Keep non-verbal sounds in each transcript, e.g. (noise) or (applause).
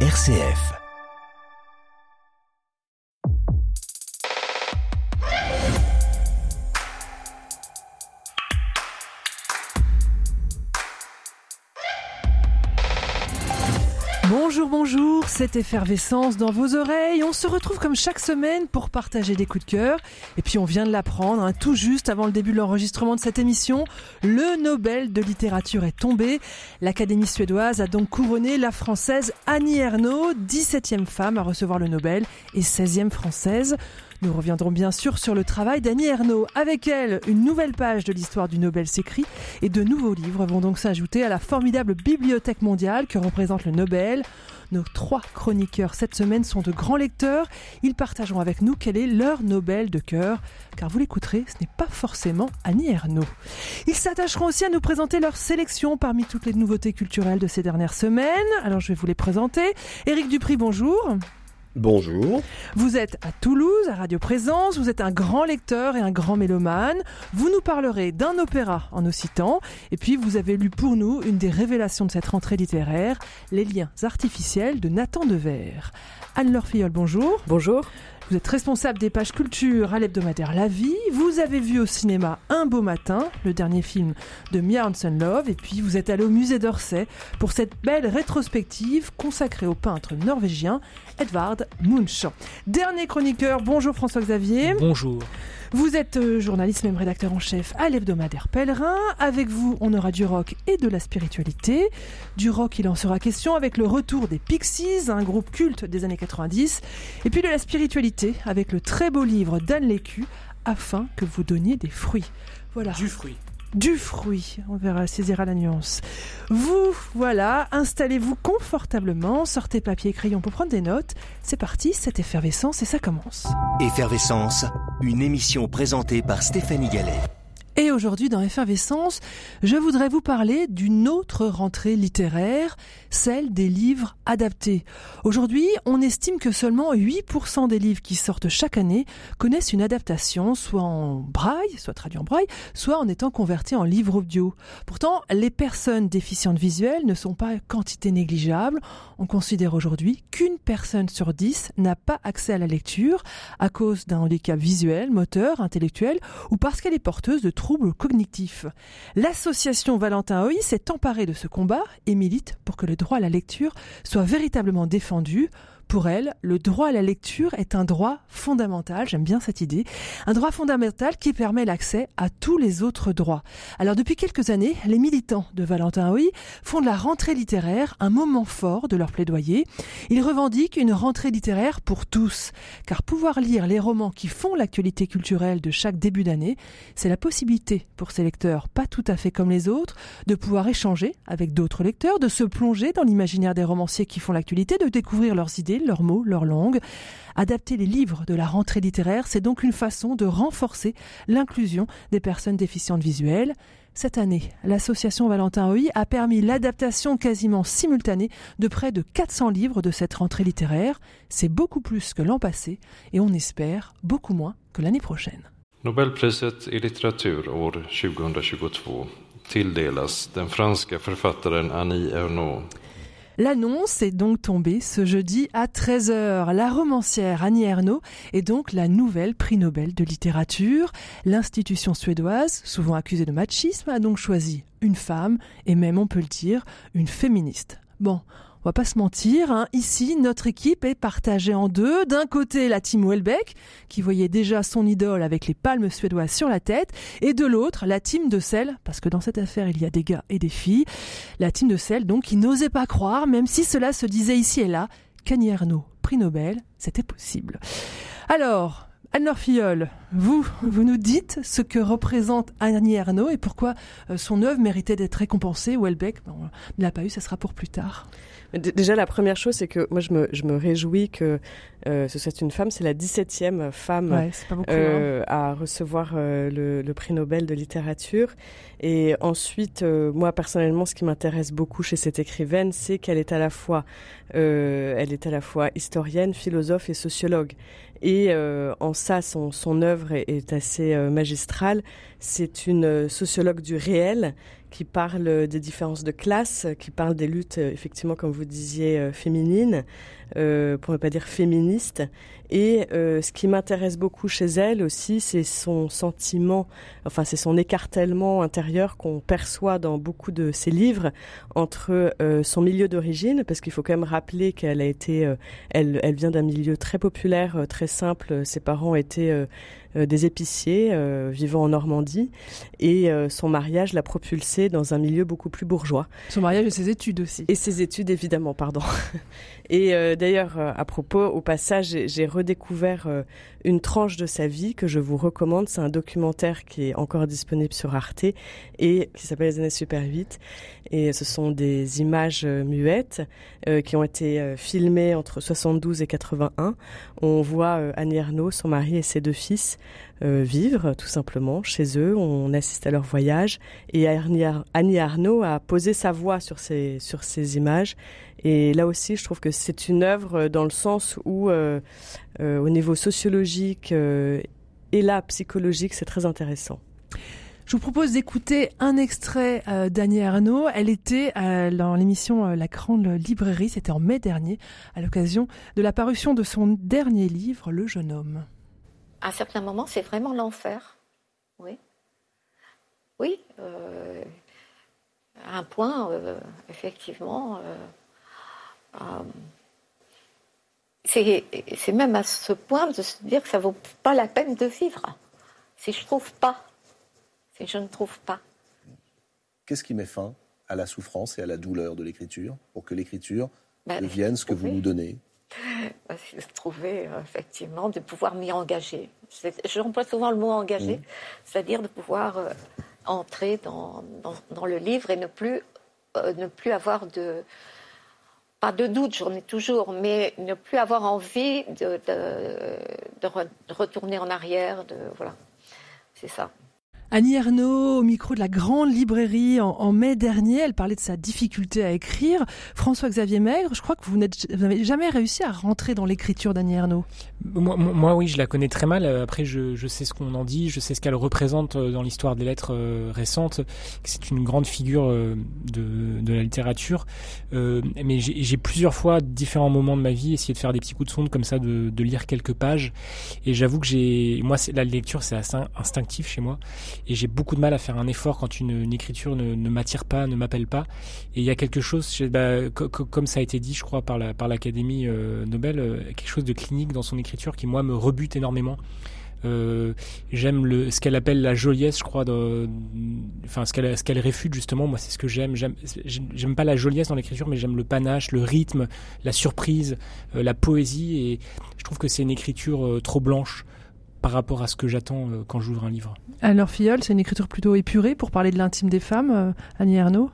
RCF. C'est Effervescence dans vos oreilles. On se retrouve comme chaque semaine pour partager des coups de cœur. Et puis on vient de l'apprendre, hein, tout juste avant le début de l'enregistrement de cette émission, le Nobel de littérature est tombé. L'Académie suédoise a donc couronné la française Annie Ernaux, 17e femme à recevoir le Nobel et 16e française. Nous reviendrons bien sûr sur le travail d'Annie Ernaux. Avec elle, une nouvelle page de l'histoire du Nobel s'écrit et de nouveaux livres vont donc s'ajouter à la formidable bibliothèque mondiale que représente le Nobel. Nos trois chroniqueurs cette semaine sont de grands lecteurs. Ils partageront avec nous quel est leur Nobel de cœur, car vous l'écouterez, ce n'est pas forcément Annie Ernaux. Ils s'attacheront aussi à nous présenter leur sélection parmi toutes les nouveautés culturelles de ces dernières semaines. Alors je vais vous les présenter. Éric Dupri, bonjour. Bonjour. Vous êtes à Toulouse, à Radio Présence, vous êtes un grand lecteur et un grand mélomane. Vous nous parlerez d'un opéra en occitan, et puis vous avez lu pour nous une des révélations de cette rentrée littéraire, Les liens artificiels de Nathan Dever. Anne-Laure Filleul, bonjour. Bonjour. Vous êtes responsable des pages culture à l'hebdomadaire La Vie. Vous avez vu au cinéma Un beau matin, le dernier film de Mia Hansen Love. Et puis vous êtes allé au musée d'Orsay pour cette belle rétrospective consacrée au peintre norvégien Edvard Munch. Dernier chroniqueur, bonjour François-Xavier. Bonjour. Vous êtes euh, journaliste, même rédacteur en chef à l'hebdomadaire Pèlerin. Avec vous, on aura du rock et de la spiritualité. Du rock, il en sera question avec le retour des Pixies, un groupe culte des années 90. Et puis de la spiritualité avec le très beau livre d'Anne Lécu, afin que vous donniez des fruits. Voilà. Du fruit du fruit. On verra, saisira la nuance. Vous, voilà, installez-vous confortablement, sortez papier et crayon pour prendre des notes. C'est parti, cette effervescence et ça commence. Effervescence, une émission présentée par Stéphanie Gallet. Et aujourd'hui, dans Effervescence, je voudrais vous parler d'une autre rentrée littéraire, celle des livres adaptés. Aujourd'hui, on estime que seulement 8% des livres qui sortent chaque année connaissent une adaptation, soit en braille, soit traduit en braille, soit en étant convertis en livre audio. Pourtant, les personnes déficientes visuelles ne sont pas quantité négligeable. On considère aujourd'hui qu'une personne sur dix n'a pas accès à la lecture à cause d'un handicap visuel, moteur, intellectuel, ou parce qu'elle est porteuse de troubles cognitifs. L'association Valentin Hoy s'est emparée de ce combat et milite pour que le droit à la lecture soit véritablement défendu pour elle, le droit à la lecture est un droit fondamental, j'aime bien cette idée, un droit fondamental qui permet l'accès à tous les autres droits. Alors depuis quelques années, les militants de Valentin Hoy font de la rentrée littéraire un moment fort de leur plaidoyer. Ils revendiquent une rentrée littéraire pour tous, car pouvoir lire les romans qui font l'actualité culturelle de chaque début d'année, c'est la possibilité pour ces lecteurs, pas tout à fait comme les autres, de pouvoir échanger avec d'autres lecteurs, de se plonger dans l'imaginaire des romanciers qui font l'actualité, de découvrir leurs idées, leurs mots, leur langue. Adapter les livres de la rentrée littéraire, c'est donc une façon de renforcer l'inclusion des personnes déficientes visuelles. Cette année, l'association Valentin Hoy a permis l'adaptation quasiment simultanée de près de 400 livres de cette rentrée littéraire. C'est beaucoup plus que l'an passé et on espère beaucoup moins que l'année prochaine. Nobelpriset i litteratur år 2022 tilldelas den franska författaren Annie Ernaux L'annonce est donc tombée ce jeudi à 13h. La romancière Annie Ernaux est donc la nouvelle prix Nobel de littérature. L'institution suédoise, souvent accusée de machisme, a donc choisi une femme et même, on peut le dire, une féministe. Bon, on va pas se mentir, hein. ici notre équipe est partagée en deux. D'un côté la team Welbeck, qui voyait déjà son idole avec les palmes suédoises sur la tête, et de l'autre la team de celle, parce que dans cette affaire il y a des gars et des filles, la team de celle donc qui n'osait pas croire, même si cela se disait ici et là, Ernaux, prix Nobel, c'était possible. Alors, Anne-Laure Filleul, vous, vous nous dites ce que représente Annie et pourquoi euh, son œuvre méritait d'être récompensée. Welbeck, bon, on ne l'a pas eu, ça sera pour plus tard. Déjà, la première chose, c'est que moi, je me, je me réjouis que euh, ce soit une femme. C'est la 17e femme Ouais, beaucoup, euh, à recevoir euh, le, le prix Nobel de littérature. Et ensuite, moi, personnellement, ce qui m'intéresse beaucoup chez cette écrivaine, c'est qu'elle est à la fois, elle est à la fois historienne, philosophe et sociologue. Et euh, en ça, son, son œuvre est, est assez euh, magistrale. C'est une euh, sociologue du réel qui parle des différences de classe, qui parle des luttes, effectivement, comme vous disiez, féminines, pour ne pas dire féministes. Et ce qui m'intéresse beaucoup chez elle aussi, c'est son sentiment, enfin c'est son écartèlement intérieur qu'on perçoit dans beaucoup de ses livres entre son milieu d'origine, parce qu'il faut quand même rappeler qu'elle a été, elle, elle vient d'un milieu très populaire, très simple. Ses parents étaient euh, des épiciers euh, vivant en Normandie et euh, son mariage l'a propulsé dans un milieu beaucoup plus bourgeois. Son mariage et ses études aussi. Et ses études évidemment, pardon. (laughs) Et d'ailleurs, à propos, au passage, j'ai redécouvert une tranche de sa vie que je vous recommande. C'est un documentaire qui est encore disponible sur Arte et qui s'appelle Les années super 8. Et ce sont des images muettes qui ont été filmées entre 72 et 81. On voit Annie Ernaux, son mari et ses deux fils euh, vivre tout simplement chez eux. On assiste à leur voyage et Annie Arnaud a posé sa voix sur ces, sur ces images. Et là aussi, je trouve que c'est une œuvre dans le sens où, euh, euh, au niveau sociologique et là psychologique, c'est très intéressant. Je vous propose d'écouter un extrait d'Annie Arnaud. Elle était dans l'émission La Grande Librairie, c'était en mai dernier, à l'occasion de la parution de son dernier livre, Le jeune homme à un certain moment, c'est vraiment l'enfer. Oui. Oui. Euh, à un point, euh, effectivement, euh, c'est même à ce point de se dire que ça vaut pas la peine de vivre. Si je trouve pas, si je ne trouve pas. Qu'est-ce qui met fin à la souffrance et à la douleur de l'écriture pour que l'écriture ben, devienne ce que vous nous donnez? (laughs) trouver euh, effectivement de pouvoir m'y engager. J'emploie souvent le mot engager, mmh. c'est-à-dire de pouvoir euh, entrer dans, dans, le livre et ne plus, euh, ne plus avoir de pas de doute, j'en ai toujours, mais ne plus avoir envie de, de, retourner en arrière, de voilà, c'est ça. Annie Ernaux, au micro de la grande librairie en, mai dernier, elle parlait de sa difficulté à écrire. François-Xavier Maigre, je crois que vous n'avez jamais réussi à rentrer dans l'écriture d'Annie Ernaux. Moi, oui, je la connais très mal. Après, je, sais ce qu'on en dit, je sais ce qu'elle représente euh, dans l'histoire des lettres euh, récentes. C'est une grande figure euh, de, la littérature. mais j'ai plusieurs fois, différents moments de ma vie, essayé de faire des petits coups de sonde comme ça, de, lire quelques pages. Et j'avoue que j'ai, moi, la lecture, c'est assez instinctif chez moi et j'ai beaucoup de mal à faire un effort quand une, écriture ne, m'attire pas, ne m'appelle pas. Et il y a quelque chose, bah, comme ça a été dit, je crois, par l'Académie la, par euh, Nobel, euh, quelque chose de clinique dans son écriture qui moi me rebute énormément. Euh, j'aime ce qu'elle appelle la joliesse je crois de, enfin ce qu'elle ce réfute justement moi c'est ce que j'aime j'aime pas la joliesse dans l'écriture mais j'aime le panache le rythme la surprise la poésie et je trouve que c'est une écriture trop blanche par rapport à ce que j'attends euh, quand j'ouvre un livre. Alors Filleul, c'est une écriture plutôt épurée pour parler de l'intime des femmes, euh, Annie Ernaux?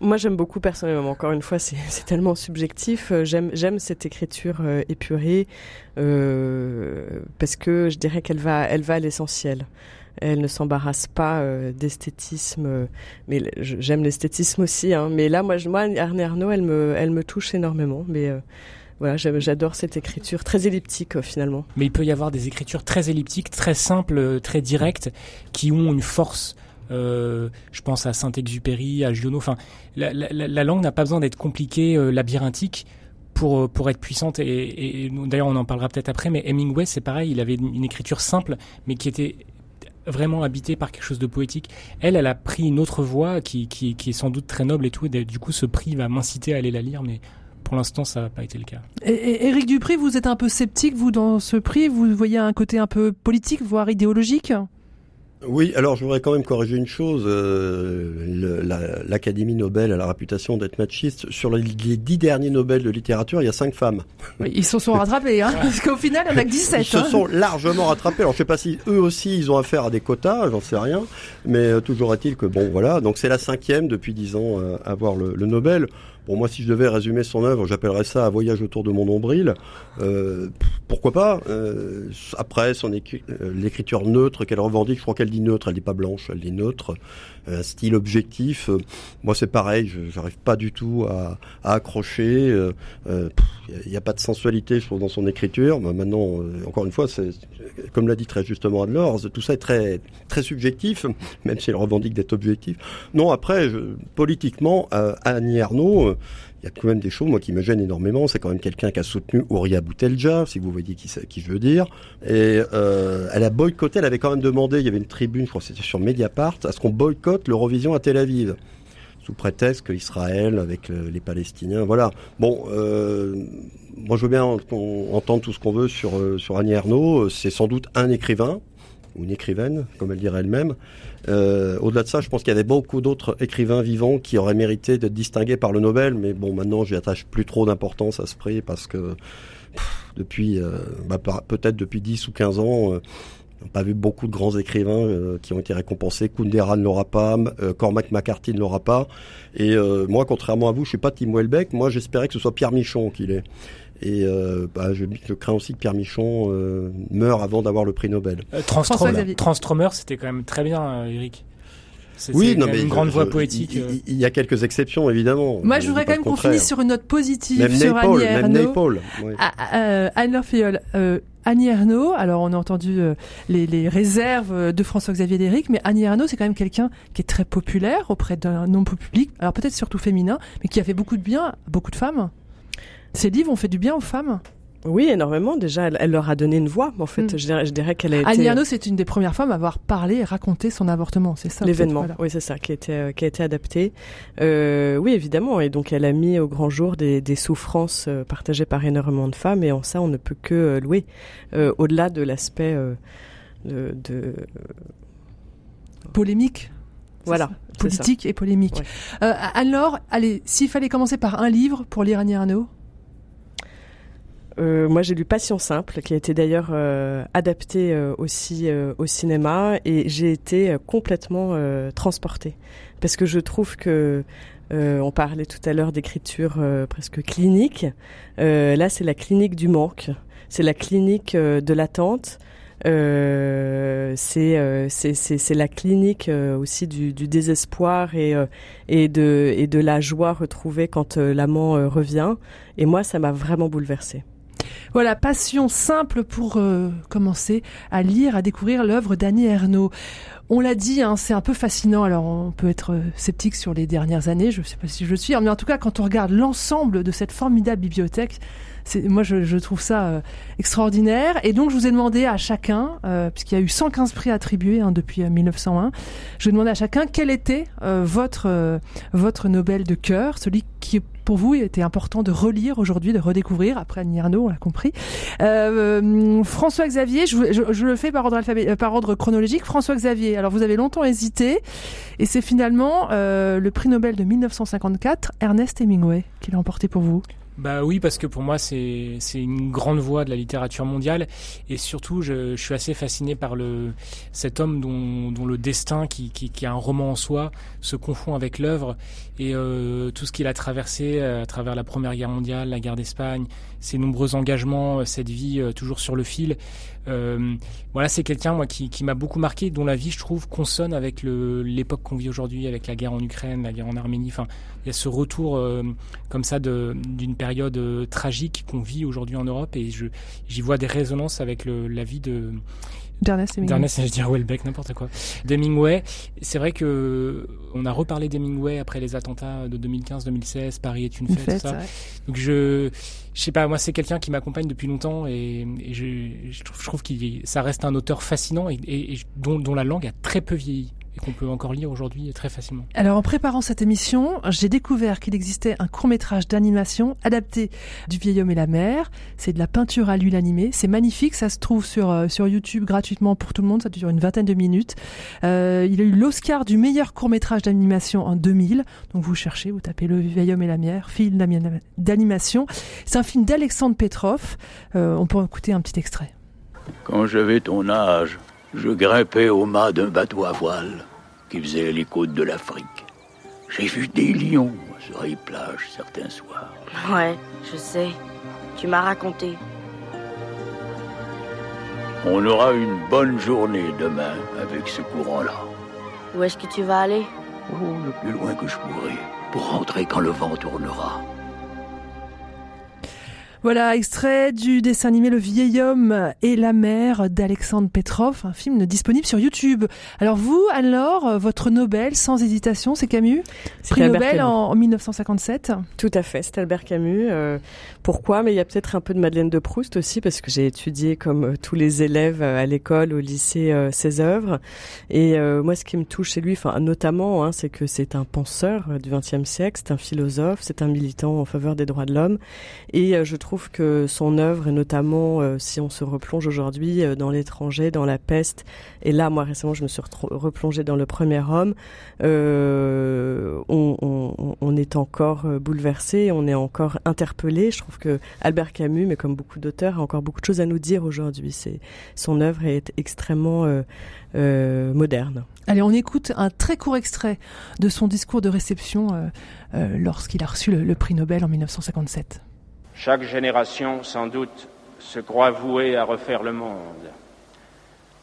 Moi, j'aime beaucoup personnellement. Encore une fois, c'est tellement subjectif. Euh, j'aime, cette écriture épurée parce que je dirais qu'elle va, elle va à l'essentiel. Elle ne s'embarrasse pas d'esthétisme, mais j'aime l'esthétisme aussi. Hein. Mais là, moi, moi, Annie Ernaux, elle me, elle me touche énormément. Mais voilà, j'adore cette écriture très elliptique euh, finalement. Mais il peut y avoir des écritures très elliptiques, très simples, euh, très directes, qui ont une force. Euh, je pense à Saint-Exupéry, à Giono. Enfin, la, langue n'a pas besoin d'être compliquée, labyrinthique pour pour être puissante. Et, d'ailleurs, on en parlera peut-être après. Mais Hemingway, c'est pareil. Il avait une, écriture simple, mais qui était vraiment habitée par quelque chose de poétique. Elle, elle a pris une autre voie qui, qui, est sans doute très noble et tout. Du coup, ce prix va m'inciter à aller la lire, mais pour l'instant, ça n'a pas été le cas. Et, Éric Dupri, vous êtes un peu sceptique, vous, dans ce prix? Vous voyez un côté un peu politique, voire idéologique? Oui, alors je voudrais quand même corriger une chose. Euh, L'Académie Nobel a la réputation d'être machiste. Sur les, dix derniers Nobel de littérature, il y a cinq femmes. ils se sont rattrapés, hein, parce qu'au final, il y en a que 17. Ils se hein. sont largement rattrapés. Alors je sais pas si eux aussi, ils ont affaire à des quotas, j'en sais rien. Mais euh, toujours est-il que, bon, voilà. Donc c'est la cinquième depuis dix ans euh, à avoir le, le Nobel. Bon, moi, si je devais résumer son œuvre, j'appellerais ça un voyage autour de mon nombril. Euh, pourquoi pas euh, Après, son euh, l'écriture neutre qu'elle revendique, je crois qu'elle dit neutre, elle dit pas blanche, elle dit neutre. Un style objectif. moi, c'est pareil, je n'arrive pas du tout à, à accrocher. il n'y a, pas de sensualité, je trouve, dans son écriture. Mais maintenant, euh, encore une fois, c'est comme l'a dit très justement Adler, tout ça est très très subjectif, même si elle revendique d'être objectif. Non, après, je, politiquement, euh, Annie Arnaud, il y a quand même des choses, moi, qui me gênent énormément. C'est quand même quelqu'un qui a soutenu Ouria Boutelja, si vous voyez qui, je veux dire. Et euh, elle a boycotté, elle avait quand même demandé, il y avait une tribune, je crois que c'était sur Mediapart, à ce qu'on boycotte l'Eurovision à Tel Aviv sous prétexte qu'Israël avec les Palestiniens, voilà. Bon, euh, moi je veux bien entendre tout ce qu'on veut sur, euh, sur Annie Ernaux. C'est sans doute un écrivain, ou une écrivaine, comme elle dirait elle-même. Euh, Au-delà de ça, je pense qu'il y avait beaucoup d'autres écrivains vivants qui auraient mérité d'être distingués par le Nobel, mais bon, maintenant, j'y attache plus trop d'importance à ce prix parce que depuis, euh, bah, peut-être depuis 10 ou 15 ans, euh, on n'a pas vu beaucoup de grands écrivains qui ont été récompensés. Kundera ne l'aura pas, Cormac McCarthy ne l'aura pas. Et moi, contrairement à vous, je suis pas Tim Welbeck. Moi, j'espérais que ce soit Pierre Michon qui l'ait. Et euh, bah, je, je, crains aussi que Pierre Michon euh, meure avant d'avoir le prix Nobel. Euh, Transtromer, c'était quand même très bien, Eric. Oui, non, mais une grande voix poétique. Il, y a quelques exceptions, évidemment. Moi, je voudrais quand même qu'on finisse sur une note positive même sur Annie Ernaux. Paul, Anne Fiol. Annie Ernaux, alors on a entendu les, les, réserves de François-Xavier Déric, mais Annie Ernaux, c'est quand même quelqu'un qui est très populaire auprès d'un nombre public, alors peut-être surtout féminin, mais qui a fait beaucoup de bien à beaucoup de femmes. Ces livres ont fait du bien aux femmes oui, énormément. Déjà, elle, leur a donné une voix. En fait, mm. je dirais, je dirais qu'elle a été. Annie Arnaud, c'est une des premières femmes à avoir parlé et raconté son avortement. C'est ça. L'événement. Oui, c'est ça qui a été euh, qui a été adapté. Euh, oui, évidemment. Et donc, elle a mis au grand jour des, des souffrances euh, partagées par énormément de femmes. Et en ça, on ne peut que euh, louer. Au-delà de l'aspect de, de, polémique. Voilà. Politique et polémique. alors, allez, s'il fallait commencer par un livre pour lire Annie Arnaud euh, moi, j'ai lu Passion simple, qui a été d'ailleurs euh, adapté euh, aussi euh, au cinéma, et j'ai été complètement transportée parce que je trouve que on parlait tout à l'heure d'écriture presque clinique. là, c'est la clinique du manque, c'est la clinique de l'attente. Euh, c'est c'est la clinique aussi du, du désespoir et et de et de la joie retrouvée quand l'amant revient et moi ça m'a vraiment bouleversée. Voilà, passion simple pour euh, commencer à lire, à découvrir l'œuvre d'Annie Ernaux. On l'a dit, hein, c'est un peu fascinant. Alors, on peut être euh, sceptique sur les dernières années. Je ne sais pas si je le suis, mais en tout cas, quand on regarde l'ensemble de cette formidable bibliothèque, moi, je, je, trouve ça euh, extraordinaire. Et donc, je vous ai demandé à chacun, puisqu'il y a eu 115 prix attribués hein, depuis 1901, je vais demander à chacun quel était votre votre Nobel de cœur, celui qui pour vous, il était important de relire aujourd'hui, de redécouvrir, après Annie Arnaud, on l'a compris. Euh, François Xavier, je, le fais par ordre, alphabé, euh, par ordre chronologique. François Xavier, alors vous avez longtemps hésité, et c'est finalement euh, le prix Nobel de 1954, Ernest Hemingway, qui l'a emporté pour vous. Bah oui, parce que pour moi, c'est une grande voix de la littérature mondiale. Et surtout, je, je suis assez fasciné par le, cet homme dont, dont le destin, qui, qui, qui, a un roman en soi, se confond avec l'œuvre. Et euh, tout ce qu'il a traversé euh, à travers la Première Guerre mondiale, la guerre d'Espagne, ses nombreux engagements, euh, cette vie euh, toujours sur le fil. Euh, voilà, c'est quelqu'un moi qui, qui m'a beaucoup marqué, dont la vie, je trouve, consonne avec l'époque qu'on vit aujourd'hui, avec la guerre en Ukraine, la guerre en Arménie. Enfin, il y a ce retour comme ça d'une période tragique qu'on vit aujourd'hui en Europe, et j'y vois des résonances avec le, la vie de D'Ernest Hemingway. D'Ernest, je dirais Welbeck, n'importe quoi. D'Hemingway. C'est vrai que on a reparlé d'Hemingway après les attentats de 2015-2016. Paris est une, fête, fête ça. Donc je, je sais pas, moi c'est quelqu'un qui m'accompagne depuis longtemps et, et je, je, trouve, trouve qu'il ça reste un auteur fascinant et, et, et dont, dont la langue a très peu vieilli et qu'on peut encore lire aujourd'hui très facilement. Alors en préparant cette émission, j'ai découvert qu'il existait un court métrage d'animation adapté du vieil homme et la mer. C'est de la peinture à l'huile animée. C'est magnifique, ça se trouve sur, euh, sur YouTube gratuitement pour tout le monde, ça dure une vingtaine de minutes. Euh, il a eu l'Oscar du meilleur court métrage d'animation en 2000. Donc vous cherchez, vous tapez Le vieil homme et la mer, film d'animation. C'est un film d'Alexandre Petrov. Euh, on peut écouter un petit extrait. Quand j'avais ton âge, je grimpais au mât d'un bateau à voile qui faisait les côtes de l'Afrique. J'ai vu des lions sur les plages certains soirs. Ouais, je sais. Tu m'as raconté. On aura une bonne journée demain avec ce courant-là. Où est-ce que tu vas aller? Oh, le plus loin que je pourrai, pour rentrer quand le vent tournera. Voilà, extrait du dessin animé Le vieil homme et la mère d'Alexandre Petrov, un film disponible sur YouTube. Alors vous, alors, votre Nobel, sans hésitation, c'est Camus? Prix Nobel en, 1957 Tout à fait, c'est Albert Camus. Euh, pourquoi? Mais il y a peut-être un peu de Madeleine de Proust aussi, parce que j'ai étudié, comme euh, tous les élèves euh, à l'école, au lycée, ses œuvres. Et moi, ce qui me touche chez lui, enfin notamment, hein, c'est que c'est un penseur du XXe siècle, c'est un philosophe, c'est un militant en faveur des droits de l'homme. Et je trouve trouve que son œuvre, et notamment euh, si on se replonge aujourd'hui euh, dans l'étranger, dans la peste, et là, moi récemment, je me suis replongée dans le premier homme, euh, on, est encore bouleversé, on est encore interpellé. Je trouve que Albert Camus, mais comme beaucoup d'auteurs, a encore beaucoup de choses à nous dire aujourd'hui. Son œuvre est extrêmement moderne. Allez, on écoute un très court extrait de son discours de réception lorsqu'il a reçu le prix Nobel en 1957. Chaque génération, sans doute, se croit vouée à refaire le monde.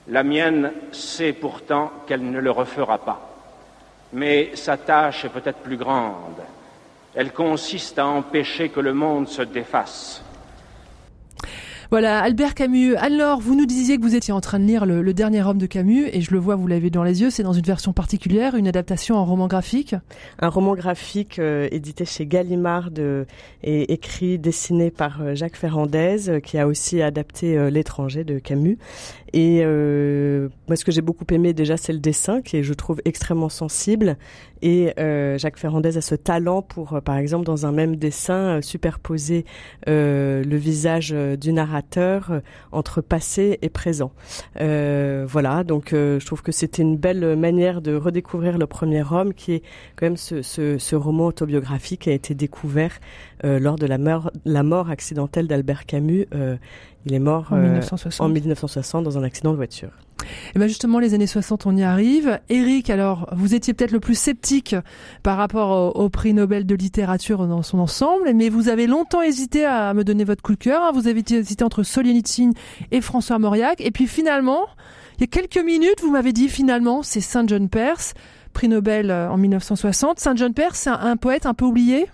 La mienne sait pourtant qu'elle ne le refera pas. Mais sa tâche est peut-être plus grande. Elle consiste à empêcher que le monde se défasse. Voilà, Albert Camus. Alors, vous nous disiez que vous étiez en train de lire le, dernier homme de Camus, et je le vois, vous l'avez dans les yeux, c'est dans une version particulière, une adaptation en roman graphique. Un roman graphique euh, édité chez Gallimard et écrit, dessiné par euh, Jacques Ferrandez, euh, qui a aussi adapté L'étranger de Camus. Et moi, ce que j'ai beaucoup aimé déjà, c'est le dessin, qui est, je trouve, extrêmement sensible. Et Jacques Ferrandez a ce talent pour, par exemple, dans un même dessin, superposer le visage du narrateur euh, entre passé et présent. Euh, voilà, donc euh, je trouve que c'était une belle manière de redécouvrir le premier homme, qui est quand même ce, ce, ce roman autobiographique qui a été découvert lors de la mort, la mort accidentelle d'Albert Camus. il est mort en 1960. en 1960 dans un accident de voiture. Et bien justement, les années 60, on y arrive. Eric, alors, vous étiez peut-être le plus sceptique par rapport au, prix Nobel de littérature dans son ensemble, mais vous avez longtemps hésité à me donner votre coup de cœur. Hein. Vous avez hésité entre Solzhenitsyn et François Mauriac. Et puis finalement, il y a quelques minutes, vous m'avez dit finalement, c'est Saint John Perse, prix Nobel euh, en 1960. Saint John Perse, c'est un poète un peu oublié?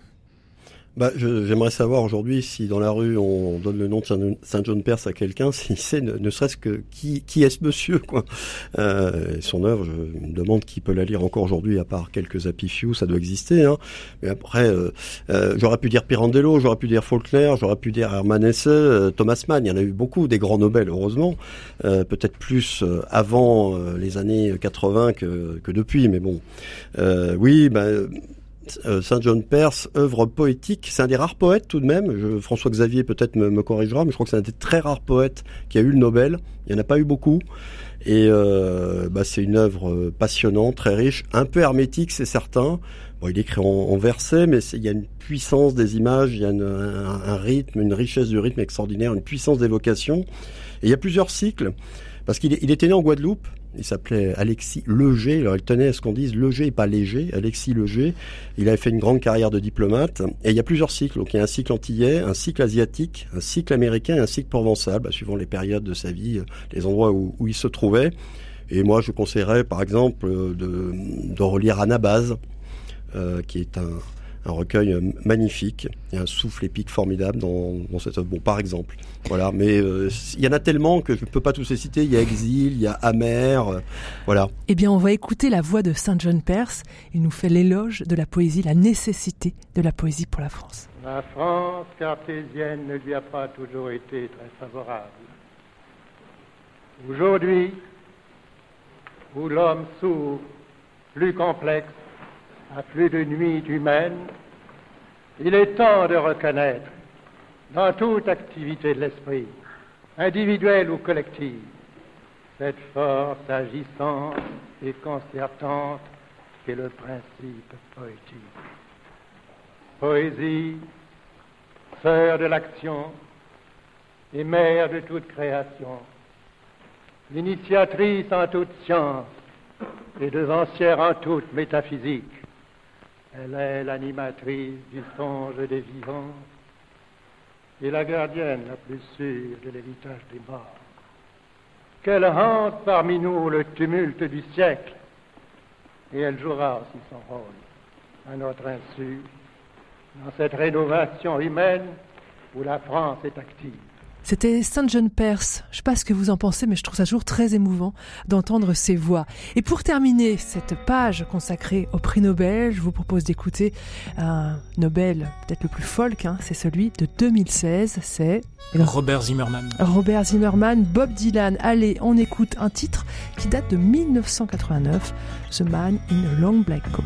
Bah, J'aimerais savoir aujourd'hui si dans la rue on donne le nom de Saint John Perse à quelqu'un, s'il sait ne, serait-ce que qui, qui est ce monsieur. Quoi. Euh, son œuvre, je me demande qui peut la lire encore aujourd'hui, à part quelques Happy ça doit exister. Hein. Mais après, euh, euh, j'aurais pu dire Pirandello, j'aurais pu dire Faulkner, j'aurais pu dire Hermann Hesse, euh, Thomas Mann, il y en a eu beaucoup, des grands Nobel, heureusement. Euh, peut-être plus avant les années 80 que, que depuis, mais bon. oui. Bah, Saint John Perse, œuvre poétique. C'est un des rares poètes tout de même. François Xavier peut-être me, corrigera, mais je crois que c'est un des très rares poètes qui a eu le Nobel. Il n'y en a pas eu beaucoup. Et euh, bah, c'est une œuvre euh, passionnante, très riche, un peu hermétique, c'est certain. Il écrit en, versets, mais il y a une puissance des images, il y a un, rythme, une richesse du rythme extraordinaire, une puissance d'évocation. Et il y a plusieurs cycles, parce qu'il était né en Guadeloupe, il s'appelait Alexis Leger. Alors il tenait à ce qu'on dise Leger et pas léger. Alexis Leger. Il avait fait une grande carrière de diplomate. Et il y a plusieurs cycles. Donc il y a un cycle antillais, un cycle asiatique, un cycle américain et un cycle provençal, bah, suivant les périodes de sa vie, les endroits où, il se trouvait. Et moi, je conseillerais, par exemple, euh, de, relire Anabase, euh, qui est un, un recueil euh, magnifique. Il y a un souffle épique formidable dans, dans cette œuvre. Bon, par exemple. Voilà. Mais euh, il y en a tellement que je ne peux pas tous les citer. Il y a Exil, il y a Amer. Euh, voilà. Eh bien, on va écouter la voix de Saint John Perse. Il nous fait l'éloge de la poésie, la nécessité de la poésie pour la France. La France cartésienne ne lui a pas toujours été très favorable. Aujourd'hui, où l'homme s'ouvre plus complexe à plus de nuits humaines, il est temps de reconnaître dans toute activité de l'esprit, individuelle ou collective, cette force agissante et concertante qu'est le principe poétique. Poésie, sœur de l'action et mère de toute création, l'initiatrice en toute science et devancière en toute métaphysique, elle est l'animatrice du songe des vivants et la gardienne la plus sûre de l'héritage des morts. Qu'elle hante parmi nous le tumulte du siècle et elle jouera aussi son rôle à notre insu dans cette rénovation humaine où la France est active. C'était Saint John Perse. Je sais pas ce que vous en pensez, mais je trouve ça toujours très émouvant d'entendre ces voix. Et pour terminer cette page consacrée au prix Nobel, je vous propose d'écouter un Nobel peut-être le plus folk, hein, c'est celui de 2016, c'est Robert Zimmerman. Robert Zimmerman, Bob Dylan. Allez, on écoute un titre qui date de 1989, The Man in a Long Black Coat.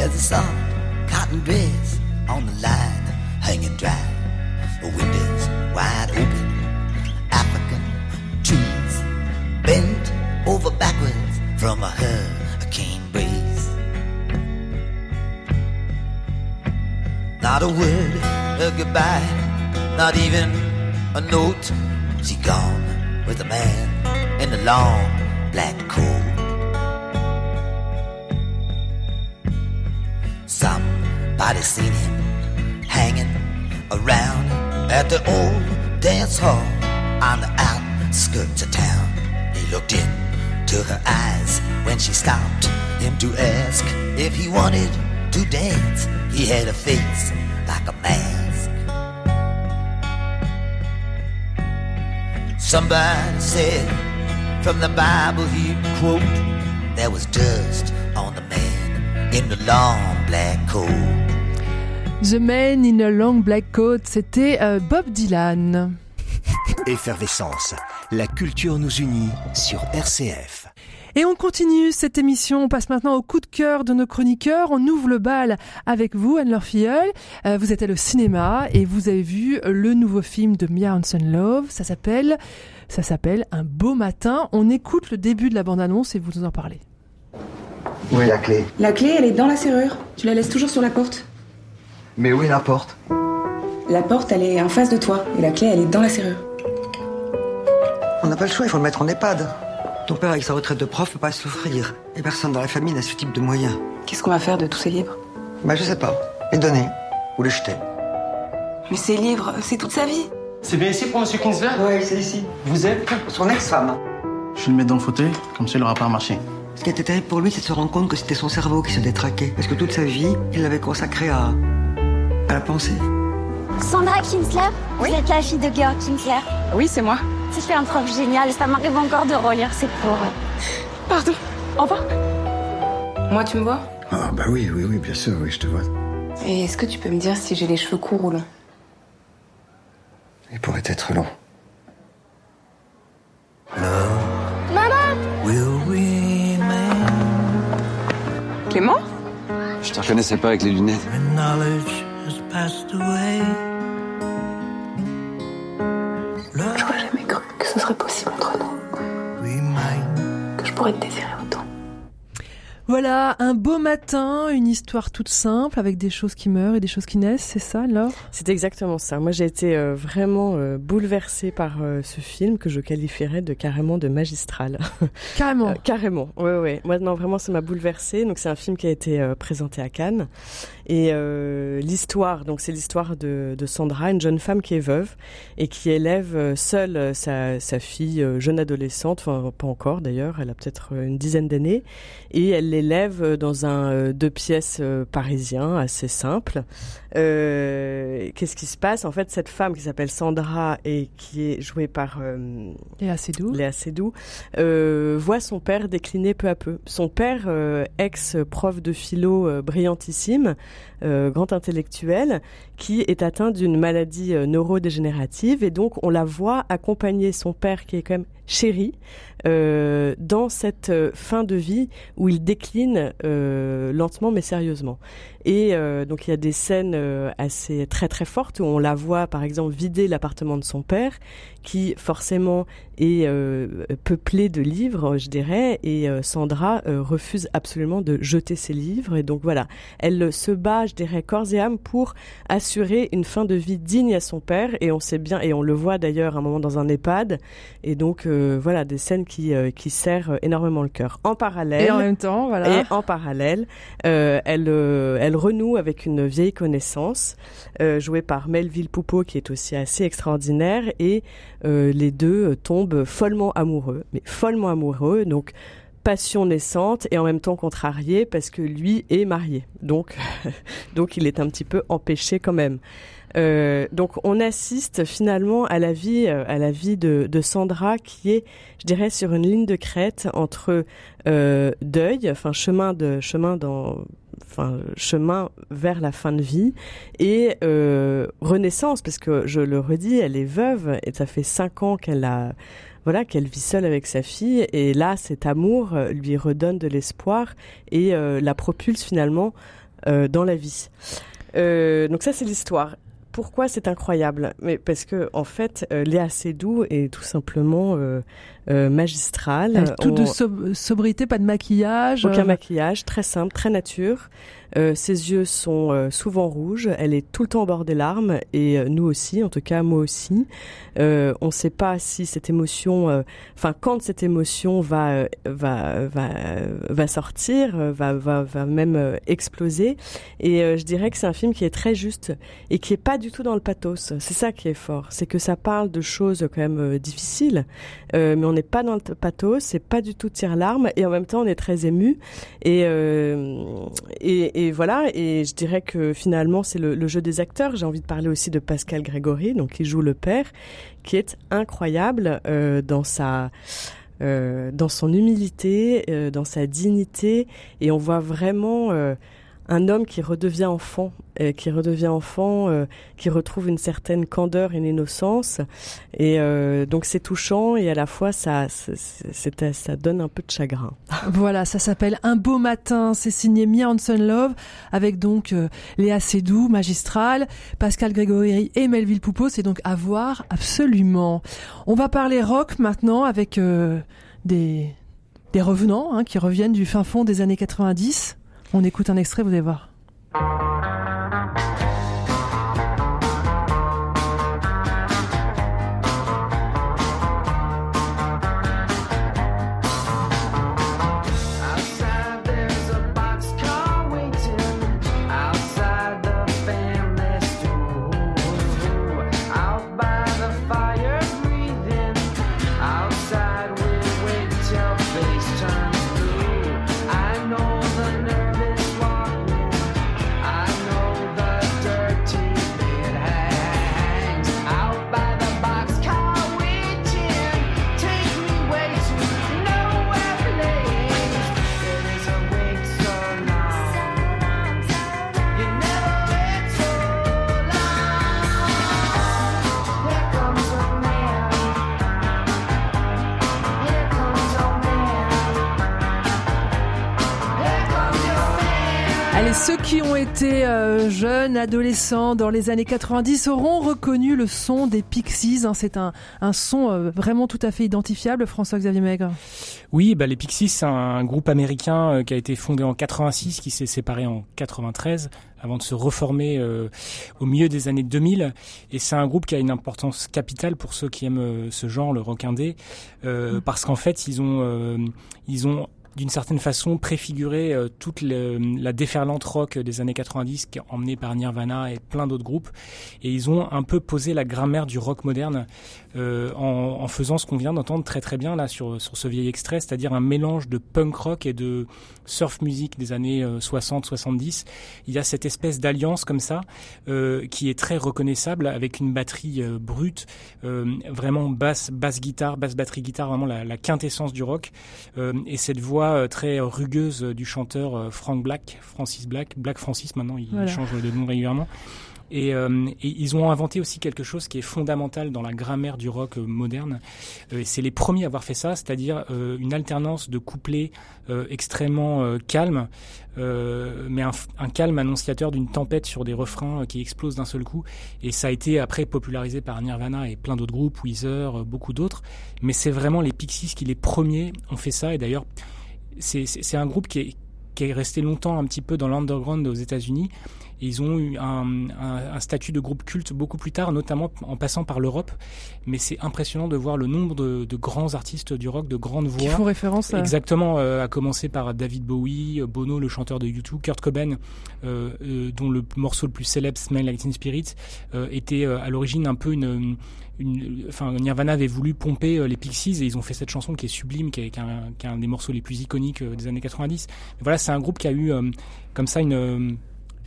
There's a song, cotton breads on the line, hanging dry. The windows wide open, African trees bent over backwards from a hurricane breeze. Not a word of goodbye, not even a note. She gone with a man in a long black coat. Somebody seen him hanging around at the old dance hall on the outskirts of town. He looked into her eyes when she stopped him to ask if he wanted to dance. He had a face like a mask. Somebody said from the Bible he'd quote, there was dust on the man in the long black coat. The Man in a Long Black Coat, c'était euh, Bob Dylan. Effervescence. La culture nous unit sur RCF. Et on continue cette émission. On passe maintenant au coup de cœur de nos chroniqueurs. On ouvre le bal avec vous, Anne-Laure Filleul. Euh, vous êtes allé au cinéma et vous avez vu le nouveau film de Mia Hansen Love. Ça s'appelle, ça s'appelle Un beau matin. On écoute le début de la bande-annonce et vous nous en parlez. Où est la clé La clé, elle est dans la serrure. Tu la laisses toujours sur la porte. Mais où est la porte? La porte, elle est en face de toi. Et la clé, elle est dans la serrure. On n'a pas le choix, il faut le mettre en EHPAD. Ton père, avec sa retraite de prof, peut pas souffrir. Et personne dans la famille n'a ce type de moyens. Qu'est-ce qu'on va faire de tous ces livres? Bah, je sais pas. Les donner. Ou les jeter. Mais ces livres, c'est toute sa vie. C'est bien ici pour Monsieur Kinsler? Oui, c'est ici. Vous êtes Son ex-femme. Je vais le mettre dans le fauteuil, comme ça il aura pas à marcher. Ce qui était terrible pour lui, c'est de se rendre compte que c'était son cerveau qui se détraquait. Parce que toute sa vie, il l'avait consacré à. À la pensée. Sandra Kinsler Vous êtes la fille de Georg Kinsler Oui, c'est moi. C'était un prof génial, ça m'arrive encore de relire ses cours. Pardon. Au revoir. Moi, tu me vois? Ah, bah oui, oui, oui, bien sûr, oui, je te vois. Et est-ce que tu peux me dire si j'ai les cheveux courts ou longs? Il pourrait être long. Clément? Je te reconnaissais pas avec les lunettes. J'aurais jamais cru que ce serait possible entre nous. Que je pourrais te désirer autant. Voilà, un beau matin, une histoire toute simple avec des choses qui meurent et des choses qui naissent, c'est ça, Laure? C'est exactement ça. Moi, j'ai été euh, vraiment euh, bouleversée par euh, ce film que je qualifierais de carrément de magistral. (laughs) Carrément. carrément. Ouais, ouais. Moi, non, vraiment, ça m'a bouleversée. Donc, c'est un film qui a été présenté à Cannes. Et l'histoire, donc c'est l'histoire de, de, Sandra, une jeune femme qui est veuve et qui élève seule sa, sa fille jeune adolescente, enfin pas encore d'ailleurs, elle a peut-être une dizaine d'années, et elle l'élève dans un deux pièces parisien assez simple. Euh, Qu'est-ce qui se passe? En fait, cette femme qui s'appelle Sandra et qui est jouée par euh, Léa Seydoux, Léa Seydoux euh, voit son père décliner peu à peu. Son père, ex-prof de philo brillantissime, grand intellectuel, qui est atteint d'une maladie neurodégénérative. Et donc on la voit accompagner son père qui est quand même chéri euh, dans cette euh, fin de vie où il décline euh, lentement mais sérieusement. Et donc il y a des scènes assez très très fortes où on la voit par exemple vider l'appartement de son père, qui forcément est peuplé de livres, je dirais, et Sandra refuse absolument de jeter ses livres. Et donc voilà, elle se bat, je dirais, corps et âme pour assurer une fin de vie digne à son père. Et on sait bien, et on le voit d'ailleurs un moment dans un EHPAD. Et donc voilà, des scènes qui qui serrent énormément le cœur. En parallèle, et en même temps, voilà, et en parallèle, elle elle elle renoue avec une vieille connaissance, euh, jouée par Melville Poupeau, qui est aussi assez extraordinaire, et euh, les deux tombent follement amoureux, mais follement amoureux, donc passion naissante et en même temps contrarié parce que lui est marié, donc (laughs) donc il est un petit peu empêché quand même. Euh, donc on assiste finalement à la vie, euh, à la vie de, de, Sandra qui est, je dirais, sur une ligne de crête entre euh, deuil, enfin chemin de chemin dans enfin chemin vers la fin de vie et euh, renaissance parce que je le redis elle est veuve et ça fait cinq ans qu'elle a voilà qu'elle vit seule avec sa fille et là cet amour euh, lui redonne de l'espoir et la propulse finalement dans la vie. Donc ça c'est l'histoire pourquoi c'est incroyable? Mais parce que en fait, euh, Léa Seydoux est tout simplement euh, magistrale. Tout On... de so sobriété, pas de maquillage. Aucun maquillage, très simple, très nature. Euh, ses yeux sont euh, souvent rouges. Elle est tout le temps au bord des larmes et euh, nous aussi, en tout cas moi aussi. on ne sait pas si cette émotion, enfin quand cette émotion va va va va sortir, va va va même exploser. Et je dirais que c'est un film qui est très juste et qui est pas du tout dans le pathos. C'est ça qui est fort, c'est que ça parle de choses quand même difficiles, mais on n'est pas dans le pathos. C'est pas du tout tire larmes et en même temps on est très ému et et, et, voilà, et je dirais que finalement c'est le, le, jeu des acteurs. J'ai envie de parler aussi de Pascal Grégory, donc qui joue le père, qui est incroyable euh, dans sa euh, dans son humilité, euh, dans sa dignité, et on voit vraiment euh, un homme qui redevient enfant, euh, qui redevient enfant, euh, qui retrouve une certaine candeur et une innocence. Et euh, donc c'est touchant et à la fois ça, c'est, ça donne un peu de chagrin. (laughs) Voilà, ça s'appelle Un beau matin. C'est signé Mia Hansen Love avec donc euh, Léa Seydoux, magistrale, Pascal Grégory et Melville Poupeau. C'est donc à voir absolument. On va parler rock maintenant avec euh, des des revenants hein, qui reviennent du fin fond des années 90. On écoute un extrait, vous allez voir. Ceux qui ont été euh, jeunes, adolescents dans les années 90 auront reconnu le son des Pixies. Hein. C'est un, un son euh, vraiment tout à fait identifiable, François-Xavier Maigre. Oui, bah, les Pixies, c'est un groupe américain euh, qui a été fondé en 86, qui s'est séparé en 93 avant de se reformer au milieu des années 2000. Et c'est un groupe qui a une importance capitale pour ceux qui aiment ce genre, le rock indé, mmh. parce qu'en fait, ils ont, ils ont d'une certaine façon préfigurer euh, toute la déferlante rock des années 90 qui est emmenée par Nirvana et plein d'autres groupes. Et ils ont un peu posé la grammaire du rock moderne euh, en, en, faisant ce qu'on vient d'entendre très très bien là sur, sur ce vieil extrait c'est-à-dire un mélange de punk rock et de surf music des années 60-70 euh, il y a cette espèce d'alliance comme ça euh, qui est très reconnaissable avec une batterie euh, brute vraiment basse basse guitare basse batterie guitare vraiment la, la quintessence du rock et cette voix voix très rugueuse du chanteur Frank Black, Francis Black, Black Francis maintenant, il change de nom régulièrement. Et, euh, ils ont inventé aussi quelque chose qui est fondamental dans la grammaire du rock euh, moderne. Euh, c'est les premiers à avoir fait ça, c'est-à-dire euh, une alternance de couplets extrêmement calmes, mais un, un, calme annonciateur d'une tempête sur des refrains qui explosent d'un seul coup. Et ça a été après popularisé par Nirvana et plein d'autres groupes, Weezer, beaucoup d'autres. Mais c'est vraiment les Pixies qui les premiers ont fait ça. Et d'ailleurs, c'est un groupe qui est, qui est resté longtemps un petit peu dans l'underground aux États-Unis ils ont eu un, un, un, statut de groupe culte beaucoup plus tard, notamment en passant par l'Europe. Mais c'est impressionnant de voir le nombre de, de, grands artistes du rock, de grandes voix. Qui font référence à... Exactement, euh, à commencer par David Bowie, Bono, le chanteur de U2, Kurt Cobain, euh, euh, dont le morceau le plus célèbre, Smell Like Teen Spirit, était à l'origine un peu une, une, enfin, Nirvana avait voulu pomper les Pixies et ils ont fait cette chanson qui est sublime, qui est, qui est, un, qui est un, des morceaux les plus iconiques des années 90. Mais voilà, c'est un groupe qui a eu comme ça une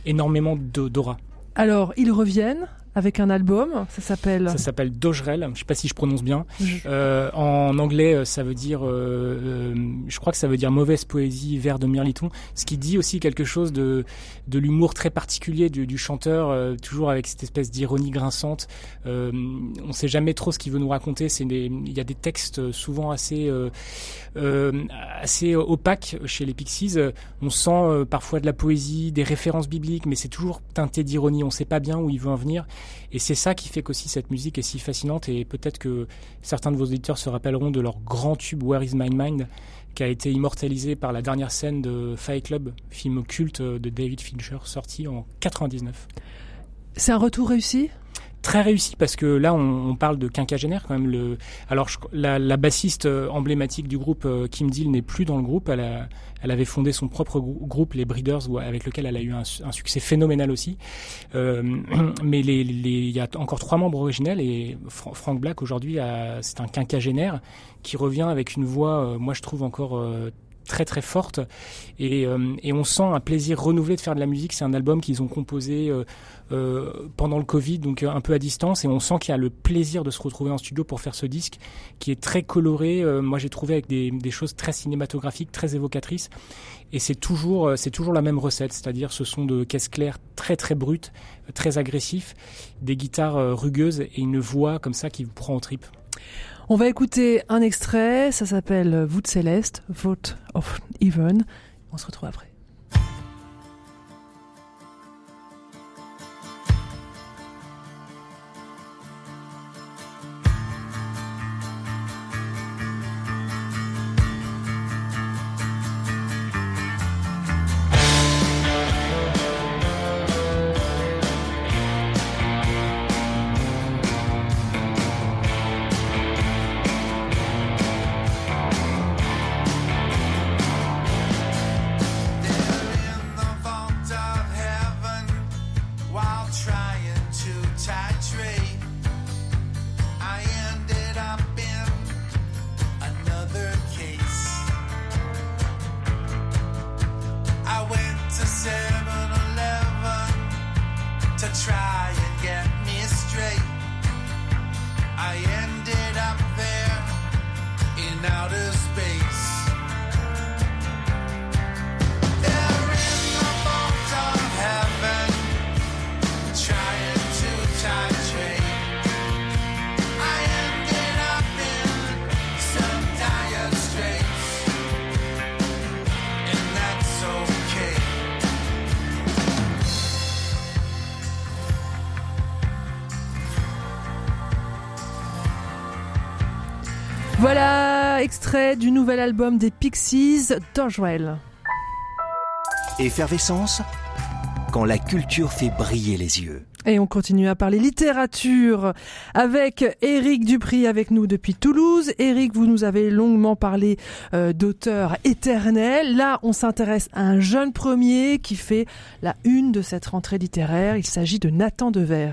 énormément d'aura. Alors, ils reviennent avec un album. Ça s'appelle. Ça s'appelle Dojrel. Je sais pas si je prononce bien. Euh, en anglais, euh, ça veut dire. Euh, je crois que ça veut dire mauvaise poésie, vers de Mirliton. Ce qui dit aussi quelque chose de de l'humour très particulier du, du chanteur, euh, toujours avec cette espèce d'ironie grinçante. On sait jamais trop ce qu'il veut nous raconter. C'est il y a des textes souvent assez assez opaques chez les Pixies. On sent parfois de la poésie, des références bibliques, mais c'est toujours teinté d'ironie. On sait pas bien où il veut en venir. Et c'est ça qui fait qu'aussi cette musique est si fascinante et peut-être que certains de vos auditeurs se rappelleront de leur grand tube Where is My Mind qui a été immortalisé par la dernière scène de Fight Club, film culte de David Fincher sorti en 99. C'est un retour réussi? Très réussi parce que là on, on, parle de quinquagénaire quand même. Le, alors je, la, la, bassiste euh, emblématique du groupe euh, Kim Deal n'est plus dans le groupe. Elle, a, elle avait fondé son propre groupe, les Breeders, avec lequel elle a eu un, succès phénoménal aussi. Euh, (clears throat) mais il les, les, y a encore trois membres originels et Fra Frank Black aujourd'hui c'est un quinquagénaire qui revient avec une voix, euh, moi je trouve encore euh, très très forte et, euh, et, on sent un plaisir renouvelé de faire de la musique. C'est un album qu'ils ont composé euh, euh, pendant le Covid, donc un peu à distance, et on sent qu'il y a le plaisir de se retrouver en studio pour faire ce disque qui est très coloré. Euh, moi, j'ai trouvé avec des, des, choses très cinématographiques, très évocatrices, et c'est toujours c'est toujours la même recette, c'est-à-dire ce son de caisse claire très très brut, très agressif, des guitares rugueuses et une voix comme ça qui vous prend en tripes. On va écouter un extrait, ça s'appelle Voûte céleste, Vote of Even. On se retrouve après. Voilà, extrait du nouvel album des Pixies, Dodgewell. Effervescence quand la culture fait briller les yeux. Et on continue à parler littérature avec Éric Dupri avec nous depuis Toulouse. Éric, vous nous avez longuement parlé euh, d'auteurs éternels. Là, on s'intéresse à un jeune premier qui fait la une de cette rentrée littéraire. Il s'agit de Nathan Dever.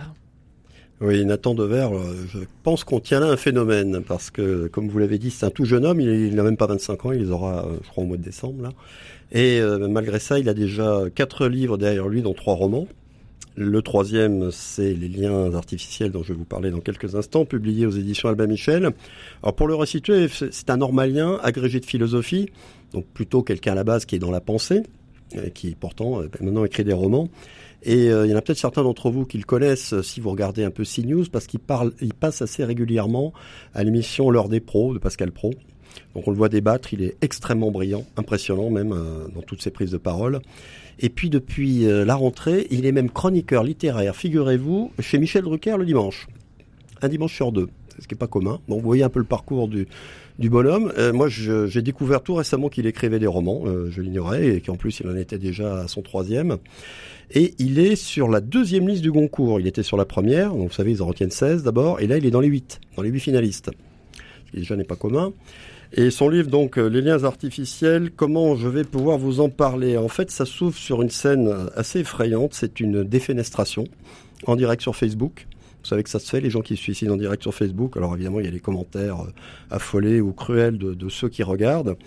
Oui, Nathan Dever, je pense qu'on tient là un phénomène, parce que, comme vous l'avez dit, c'est un tout jeune homme, il n'a même pas 25 ans, il les aura, je crois, au mois de décembre, là. Et euh, malgré ça, il a déjà quatre livres derrière lui, dont trois romans. Le troisième, c'est Les liens artificiels dont je vais vous parler dans quelques instants, publié aux éditions Albin Michel. Alors pour le resituer, c'est un normalien agrégé de philosophie, donc plutôt quelqu'un à la base qui est dans la pensée, qui pourtant maintenant écrit des romans. Et il y en a peut-être certains d'entre vous qui le connaissent si vous regardez un peu CNews, parce qu'il parle, il passe assez régulièrement à l'émission L'heure des pros de Pascal Pro. Donc on le voit débattre, il est extrêmement brillant, impressionnant même dans toutes ses prises de parole. Et puis depuis la rentrée, il est même chroniqueur littéraire, figurez-vous, chez Michel Drucker le dimanche. Un dimanche sur deux ce qui n'est pas commun. Donc vous voyez un peu le parcours du, du bonhomme. Euh, moi, j'ai découvert tout récemment qu'il écrivait des romans, euh, je l'ignorais, et qu'en plus il en était déjà à son troisième. Et il est sur la deuxième liste du Goncourt. Il était sur la première, donc vous savez, ils en retiennent 16 d'abord, et là il est dans les 8, dans les 8 finalistes. Ce qui déjà n'est pas commun. Et son livre, donc, euh, Les liens artificiels, comment je vais pouvoir vous en parler? En fait, ça s'ouvre sur une scène assez effrayante. C'est une défenestration en direct sur Facebook. Vous savez que ça se fait, les gens qui se suicident en direct sur Facebook. Alors évidemment, il y a les commentaires euh, affolés ou cruels de, ceux qui regardent.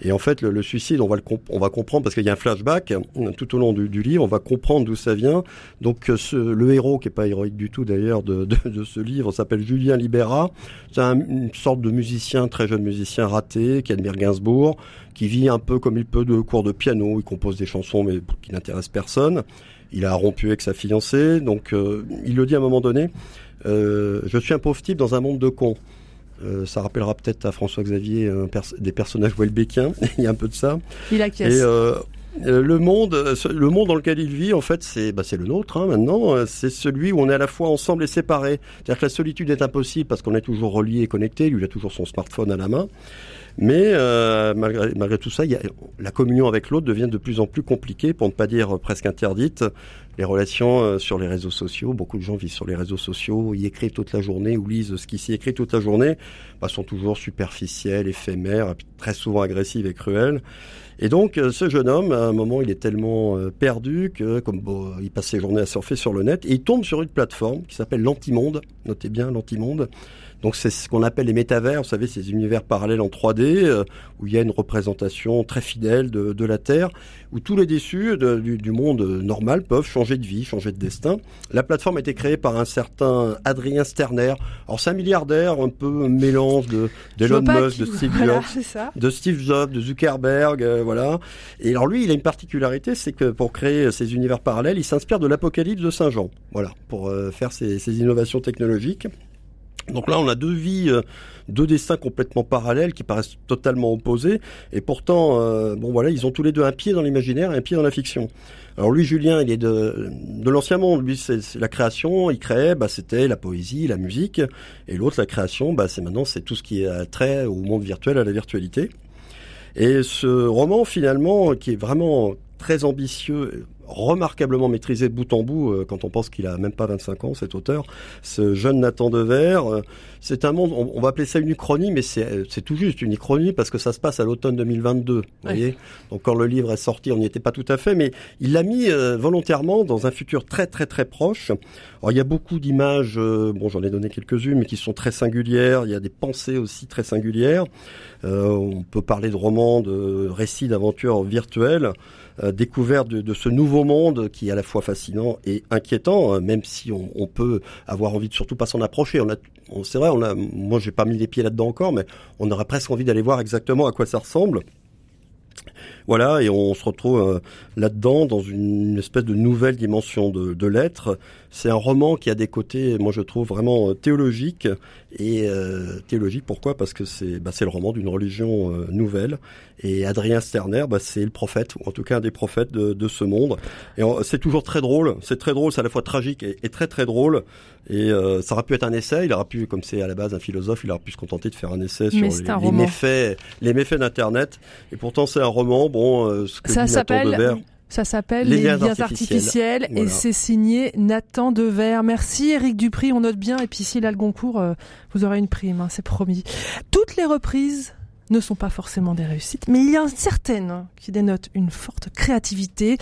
Et en fait, le, suicide, on va, le comprendre parce qu'il y a un flashback euh, tout au long du, livre. On va comprendre d'où ça vient. Donc, euh, le héros, qui est pas héroïque du tout d'ailleurs, de, ce livre, s'appelle Julien Libera. C'est un, une sorte de musicien, très jeune musicien raté, qui admire Gainsbourg, qui vit un peu comme il peut de cours de piano. Il compose des chansons, mais qui n'intéressent personne. Il a rompu avec sa fiancée, donc euh, il le dit à un moment donné. Euh, je suis un pauvre type dans un monde de cons. Euh, ça rappellera peut-être à François Xavier pers des personnages welbeckiens. (laughs) il y a un peu de ça. Il acquiesce. Et euh, le monde, le monde dans lequel il vit, en fait, c'est bah, le nôtre hein, maintenant. C'est celui où on est à la fois ensemble et séparés. C'est-à-dire que la solitude est impossible parce qu'on est toujours relié et connecté. Lui, il a toujours son smartphone à la main. Mais euh, malgré, tout ça, la communion avec l'autre devient de plus en plus compliquée, pour ne pas dire presque interdite. Les relations euh, sur les réseaux sociaux, beaucoup de gens vivent sur les réseaux sociaux, y écrivent toute la journée ou lisent ce qui s'y écrit toute la journée, bah, sont toujours superficielles, éphémères, très souvent agressives et cruelles. Et donc, euh, ce jeune homme, à un moment, il est tellement euh, perdu que, comme il passe ses journées à surfer sur le net, et il tombe sur une plateforme qui s'appelle l'Antimonde. Notez bien l'Antimonde. Donc c'est ce qu'on appelle les métavers, vous savez, ces univers parallèles en 3D, euh, où il y a une représentation très fidèle de, de la Terre, où tous les déçus de, du, du, monde normal peuvent changer de vie, changer de destin. La plateforme a été créée par un certain Adrien Sterner. Alors c'est un milliardaire, un peu mélange de d'Elon Musk, de Steve voilà, Jobs, de Steve Jobs, de Zuckerberg, euh, voilà. Et alors lui, il a une particularité, c'est que pour créer ces univers parallèles, il s'inspire de l'Apocalypse de Saint Jean, voilà, pour euh, faire ces, ces innovations technologiques. Donc là, on a deux vies, euh, deux destins complètement parallèles qui paraissent totalement opposés, et pourtant, euh, bon voilà, ils ont tous les deux un pied dans l'imaginaire et un pied dans la fiction. Alors lui, Julien, il est de, l'ancien monde. Lui, c'est la création. Il créait, bah, c'était la poésie, la musique, et l'autre, la création, bah, c'est maintenant, c'est tout ce qui est trait au monde virtuel, à la virtualité. Et ce roman, finalement, qui est vraiment très ambitieux, remarquablement maîtrisé de bout en bout euh, quand on pense qu'il a même pas 25 ans cet auteur ce jeune Nathan Dever euh, c'est un monde on, on, va appeler ça une uchronie mais c'est tout juste une uchronie parce que ça se passe à l'automne 2022 ouais. voyez. Donc quand le livre est sorti on n'y était pas tout à fait mais il l'a mis euh, volontairement dans un futur très très très proche. Alors il y a beaucoup d'images euh, bon j'en ai donné quelques-unes mais qui sont très singulières. Il y a des pensées aussi très singulières. Euh, on peut parler de romans de récits d'aventures virtuelles euh, découverte de, ce nouveau monde qui est à la fois fascinant et inquiétant, euh, même si on, peut avoir envie de surtout pas s'en approcher. On on, c'est vrai, on a, moi j'ai pas mis les pieds là-dedans encore, mais on aurait presque envie d'aller voir exactement à quoi ça ressemble. Voilà, et on se retrouve euh, là-dedans dans une espèce de nouvelle dimension de, de l'être. C'est un roman qui a des côtés, moi je trouve, vraiment théologiques. Et euh, théologique, pourquoi? Parce que c'est bah, le roman d'une religion euh, nouvelle. Et Adrien Sterner, bah, c'est le prophète, ou en tout cas un des prophètes de, de ce monde. Et c'est toujours très drôle, c'est très drôle, c'est à la fois tragique et, et très très drôle. Et euh, ça aurait pu être un essai, il aurait pu, comme c'est à la base un philosophe, il aurait pu se contenter de faire un essai sur les, un les méfaits, les méfaits d'Internet. Et pourtant c'est un roman, bon, euh, ce que ça s'appelle... Ça s'appelle Les, liens, artificiels, voilà. et c'est signé Nathan Dever. Merci Eric Dupri, on note bien. Et puis s'il a le Goncourt, euh, vous aurez une prime, hein, c'est promis. Toutes les reprises ne sont pas forcément des réussites, mais il y en a certaines qui dénotent une forte créativité.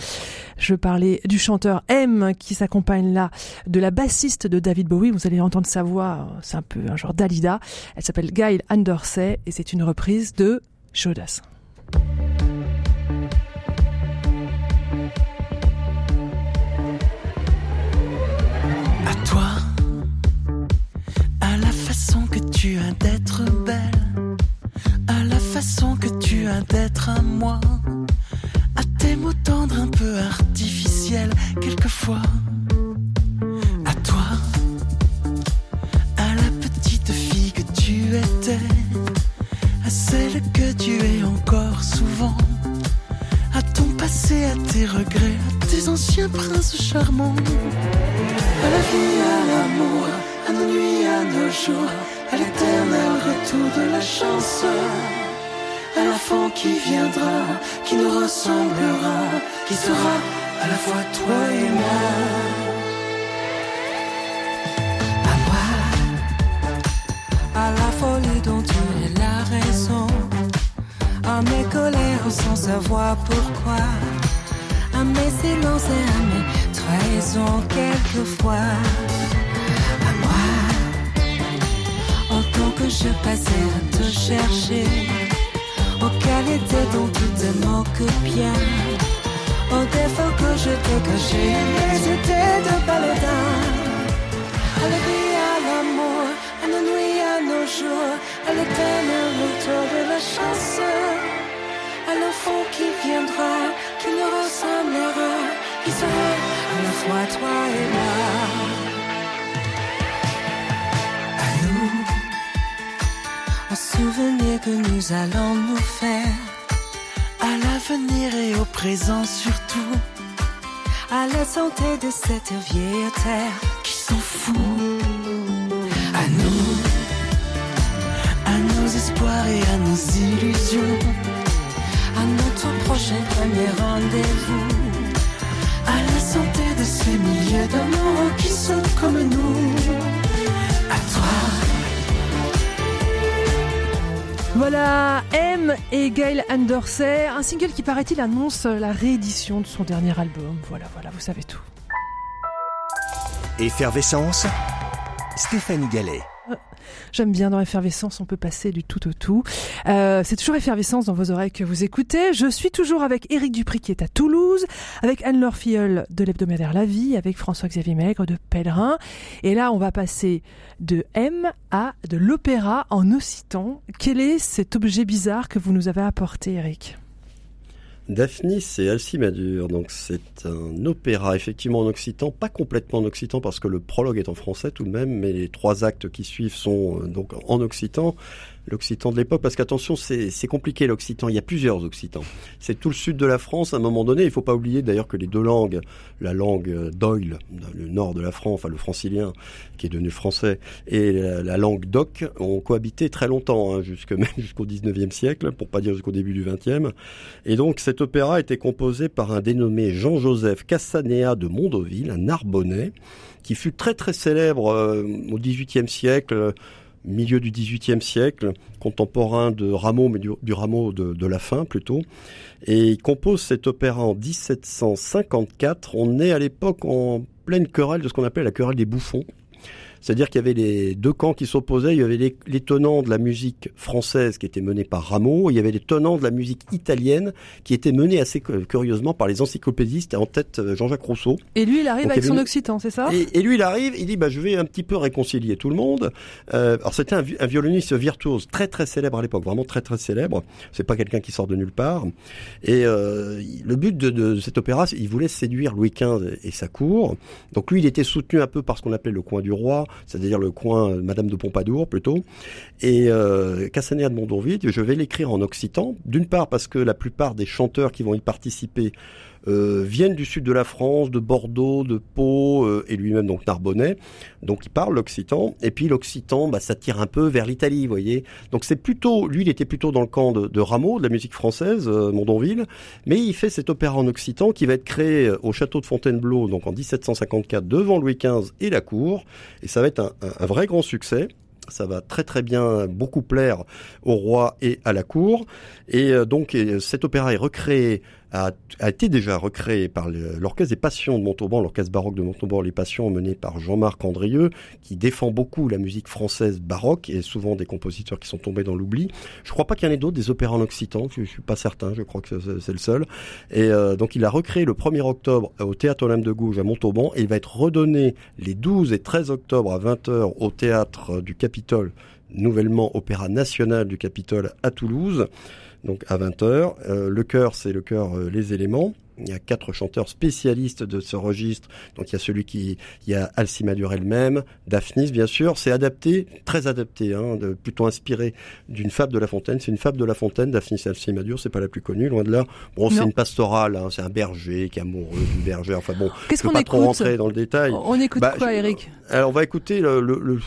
Je parlais du chanteur M qui s'accompagne là de la bassiste de David Bowie. Vous allez entendre sa voix, c'est un peu un genre Dalida. Elle s'appelle Gail Andersey et c'est une reprise de Jodas. façon que tu as d'être belle, à la façon que tu as d'être à moi, à tes mots tendres un peu artificiels quelquefois, à toi, à la petite fille que tu étais, à celle que tu es encore souvent, à ton passé, à tes regrets, à tes anciens princes charmants, à la vie, à l'amour à nos nuits, à nos jours, à l'éternel retour de la chance à l'enfant qui viendra, qui nous ressemblera, qui sera à la fois toi et moi. À moi, à la folie dont tu es la raison, à mes colères sans savoir pourquoi, à mes silences et à mes trahisons quelquefois. Que je passais à te chercher aux qualités dont tu te moques bien, aux défauts que je t'ai cachés, mais c'était de baladin. À la vie, à l'amour, à nos nuits, à nos jours, à l'éternel retour de la chance, à l'enfant qui viendra, qui nous ressemblera, qui sera à la fois toi et moi. Souvenir que nous allons nous faire. À l'avenir et au présent surtout. À la santé de cette vieille terre qui s'en fout. À nous. À nos espoirs et à nos illusions. À notre prochain premier rendez-vous. À la santé de ces milliers d'amours qui sont comme nous Voilà, M et Gail Andersey, un single qui paraît-il annonce la réédition de son dernier album. Voilà, voilà, vous savez tout. Effervescence, Stéphanie Gallet. (laughs) J'aime bien dans Effervescence, on peut passer du tout au tout. Euh, c'est toujours Effervescence dans vos oreilles que vous écoutez. Je suis toujours avec Éric Dupri qui est à Toulouse, avec Anne-Laure Filleul de l'hebdomadaire La Vie, avec François-Xavier Maigre de Pèlerin. Et là, on va passer de M à de l'opéra en occitan. Quel est cet objet bizarre que vous nous avez apporté, Éric? Daphnis et Alcimadure, donc c'est un opéra effectivement en occitan, pas complètement en occitan parce que le prologue est en français tout de même, mais les trois actes qui suivent sont euh, donc en occitan l'occitan de l'époque, parce qu'attention, c'est compliqué l'occitan, il y a plusieurs occitans. C'est tout le sud de la France, à un moment donné, il faut pas oublier d'ailleurs que les deux langues, la langue d'Oil, le nord de la France, enfin le francilien, qui est devenu français, et la, langue d'Oc, ont cohabité très longtemps, hein, jusque, même (laughs) jusqu'au 19e siècle, pour pas dire jusqu'au début du 20e. Et donc cet opéra été composé par un dénommé Jean-Joseph Cassanea de Mondoville, un Narbonnais, qui fut très très célèbre euh, au 18e siècle, milieu du XVIIIe siècle, contemporain de Rameau, mais du, Rameau de, de, la fin plutôt. Et il compose cet opéra en 1754. On est à l'époque en pleine querelle de ce qu'on appelle la querelle des bouffons. C'est-à-dire qu'il y avait les deux camps qui s'opposaient. Il y avait les, tenants de la musique française qui étaient menés par Rameau. Il y avait les tenants de la musique italienne qui étaient menés assez curieusement par les encyclopédistes en tête euh, Jean-Jacques Rousseau. Et lui, il arrive avec son occitan, c'est ça? Et, lui, il arrive, il dit bah, je vais un petit peu réconcilier tout le monde. Euh, alors c'était un, un, violoniste virtuose très très célèbre à l'époque, vraiment très très célèbre. C'est pas quelqu'un qui sort de nulle part. Et euh, le but de, de, cet opéra, il voulait séduire Louis XV et sa cour. Donc lui, il était soutenu un peu par ce qu'on appelait le coin du roi c'est-à-dire le coin Madame de Pompadour plutôt. Et euh, de Mondonville, je vais l'écrire en occitan, d'une part parce que la plupart des chanteurs qui vont y participer euh, viennent du sud de la France, de Bordeaux, de Pau, euh, et lui-même donc Narbonnais. Donc il parle l'occitan. Et puis l'occitan, bah, ça tire un peu vers l'Italie, vous voyez. Donc c'est plutôt, lui, il était plutôt dans le camp de, Rameau, de la musique française, euh, Mondonville. Mais il fait cet opéra en occitan qui va être créé au château de Fontainebleau, donc en 1754, devant Louis XV et la cour. Et ça va être un, un vrai grand succès ça va très très bien beaucoup plaire au roi et à la cour. Et donc cet opéra est recréé a, été déjà recréé par l'Orchestre des Passions de Montauban, l'Orchestre baroque de Montauban, les Passions, mené par Jean-Marc Andrieux, qui défend beaucoup la musique française baroque et souvent des compositeurs qui sont tombés dans l'oubli. Je crois pas qu'il y en ait d'autres, des opéras en occitan, je, suis pas certain, je crois que c'est le seul. Et euh, donc il a recréé le 1er octobre au Théâtre Olympe de Gouges à Montauban et il va être redonné les 12 et 13 octobre à 20h au Théâtre du Capitole, nouvellement Opéra National du Capitole à Toulouse donc à 20h. Euh, le chœur, c'est le chœur euh, Les éléments. Il y a quatre chanteurs spécialistes de ce registre. Donc il y a celui qui, il y a Alcimadur elle-même, Daphnis bien sûr. C'est adapté, très adapté, hein, de, plutôt inspiré d'une fable de La Fontaine. C'est une fable de La Fontaine, Daphnis et Alcimadur. C'est pas la plus connue, loin de là. Bon, c'est une pastorale. Hein, c'est un berger qui est amoureux d'une bergère. Enfin bon, qu'est-ce qu'on pas écoute trop rentrer dans le détail. On écoute Bah, quoi, je- Eric? Alors on va écouter le, le, le-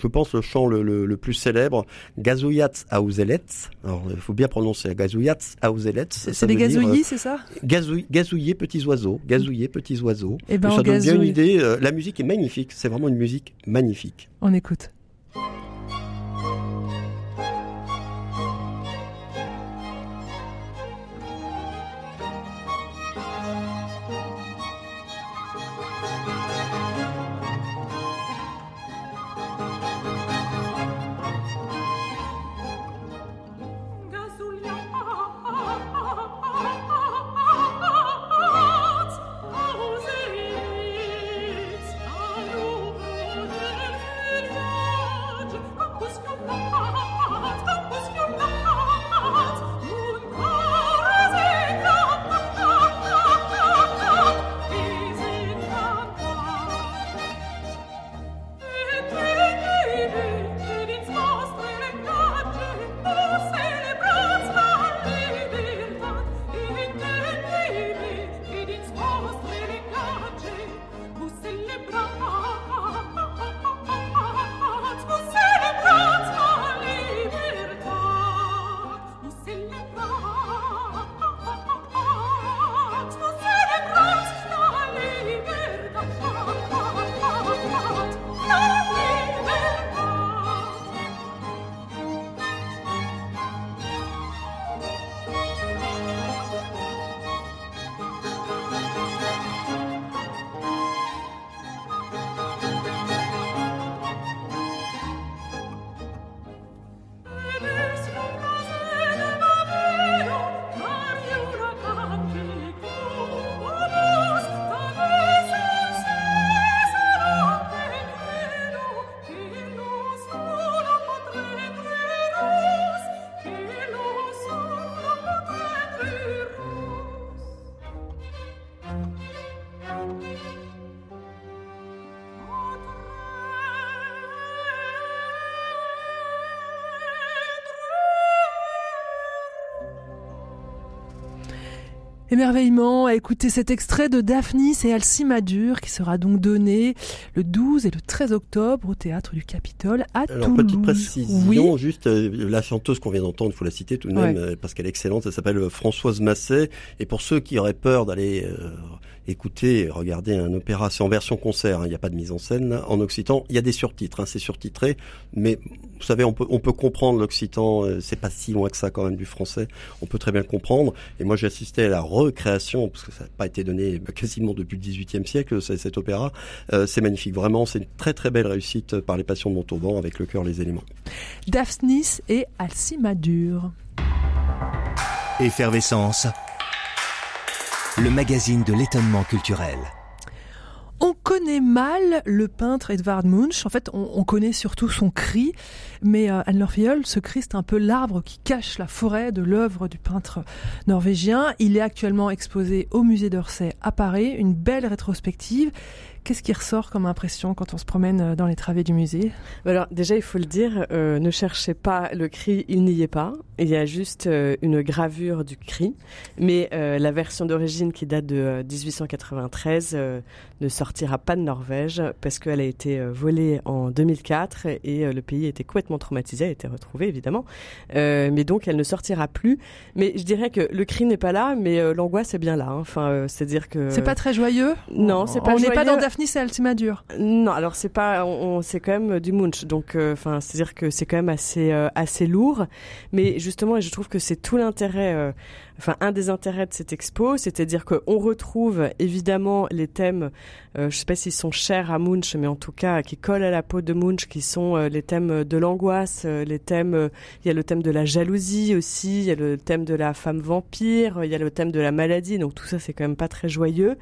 je pense le chant le, le, le plus célèbre, Gazouillat Auzelet. Alors il faut bien prononcer Gazouillat Auzelet. C'est des gazouillis, c'est ça? Gazouiller petits oiseaux, gazouiller petits oiseaux. Eh ben, ça on donne bien une idée. euh, la musique est magnifique. C'est vraiment une musique magnifique. On écoute. Émerveillement à écouter cet extrait de Daphnis et Alcimadur qui sera donc donné le 12 et le 13 octobre au théâtre du Capitole à Alors, Toulouse. petite précision, Oui. juste euh, la chanteuse qu'on vient d'entendre, il faut la citer tout de même, Ouais. euh, parce qu'elle est excellente, elle s'appelle euh, Françoise Masset. Et pour ceux qui auraient peur d'aller euh, écouter, regarder un opéra, c'est en version concert, hein, il n'y a pas de mise en scène là, en occitan, il y a des surtitres, hein, c'est surtitré, mais vous savez, on peut, on peut comprendre l'occitan, euh, c'est pas si loin que ça quand même du français, on peut très bien le comprendre. Et moi j'ai assisté à la recréation, parce que ça n'a pas été donné bah, quasiment depuis le XVIIIe siècle, c'est- cet opéra. Euh, c'est magnifique, vraiment, c'est une très très belle réussite par les Passions de Montauban avec le cœur, les éléments. Daphnis et Alcimadur. Effervescence. Le magazine de l'étonnement culturel. On connaît mal le peintre Edvard Munch. En fait, on, on connaît surtout son cri. Mais euh, Anne Lorfiol, ce cri, c'est un peu l'arbre qui cache la forêt de l'œuvre du peintre norvégien. Il est actuellement exposé au musée d'Orsay à Paris. Une belle rétrospective. Qu'est-ce qui ressort comme impression quand on se promène euh, dans les travées du musée? Alors déjà, il faut le dire, euh, ne cherchez pas le cri, il n'y est pas. Il y a juste euh, une gravure du cri, mais euh, la version d'origine qui date de euh, 1893 euh, ne sortira pas de Norvège parce qu'elle a été volée en 2004 et le pays a été complètement traumatisé, a été retrouvé évidemment, mais donc elle ne sortira plus. Mais je dirais que le cri n'est pas là, mais l'angoisse est bien là. hein. Enfin, euh, c'est-à-dire que C'est pas très joyeux? Non, c'est pas On n'est pas joyeux. dans Daphnis et Alcimadur. Non, alors c'est pas, on, c'est quand même du Munch, donc euh, enfin, c'est-à-dire que c'est quand même assez euh, assez lourd, mais justement, et je trouve que c'est tout l'intérêt, euh, enfin un des intérêts de cette expo, c'est-à-dire qu'on retrouve évidemment les thèmes, euh, je sais pas s'ils sont chers à Munch, mais en tout cas qui collent à la peau de Munch, qui sont euh, les thèmes de l'angoisse, euh, les thèmes, il y a le thème de la jalousie aussi, il y a le thème de la femme vampire, il y a le thème de la maladie, donc tout ça c'est quand même pas très joyeux.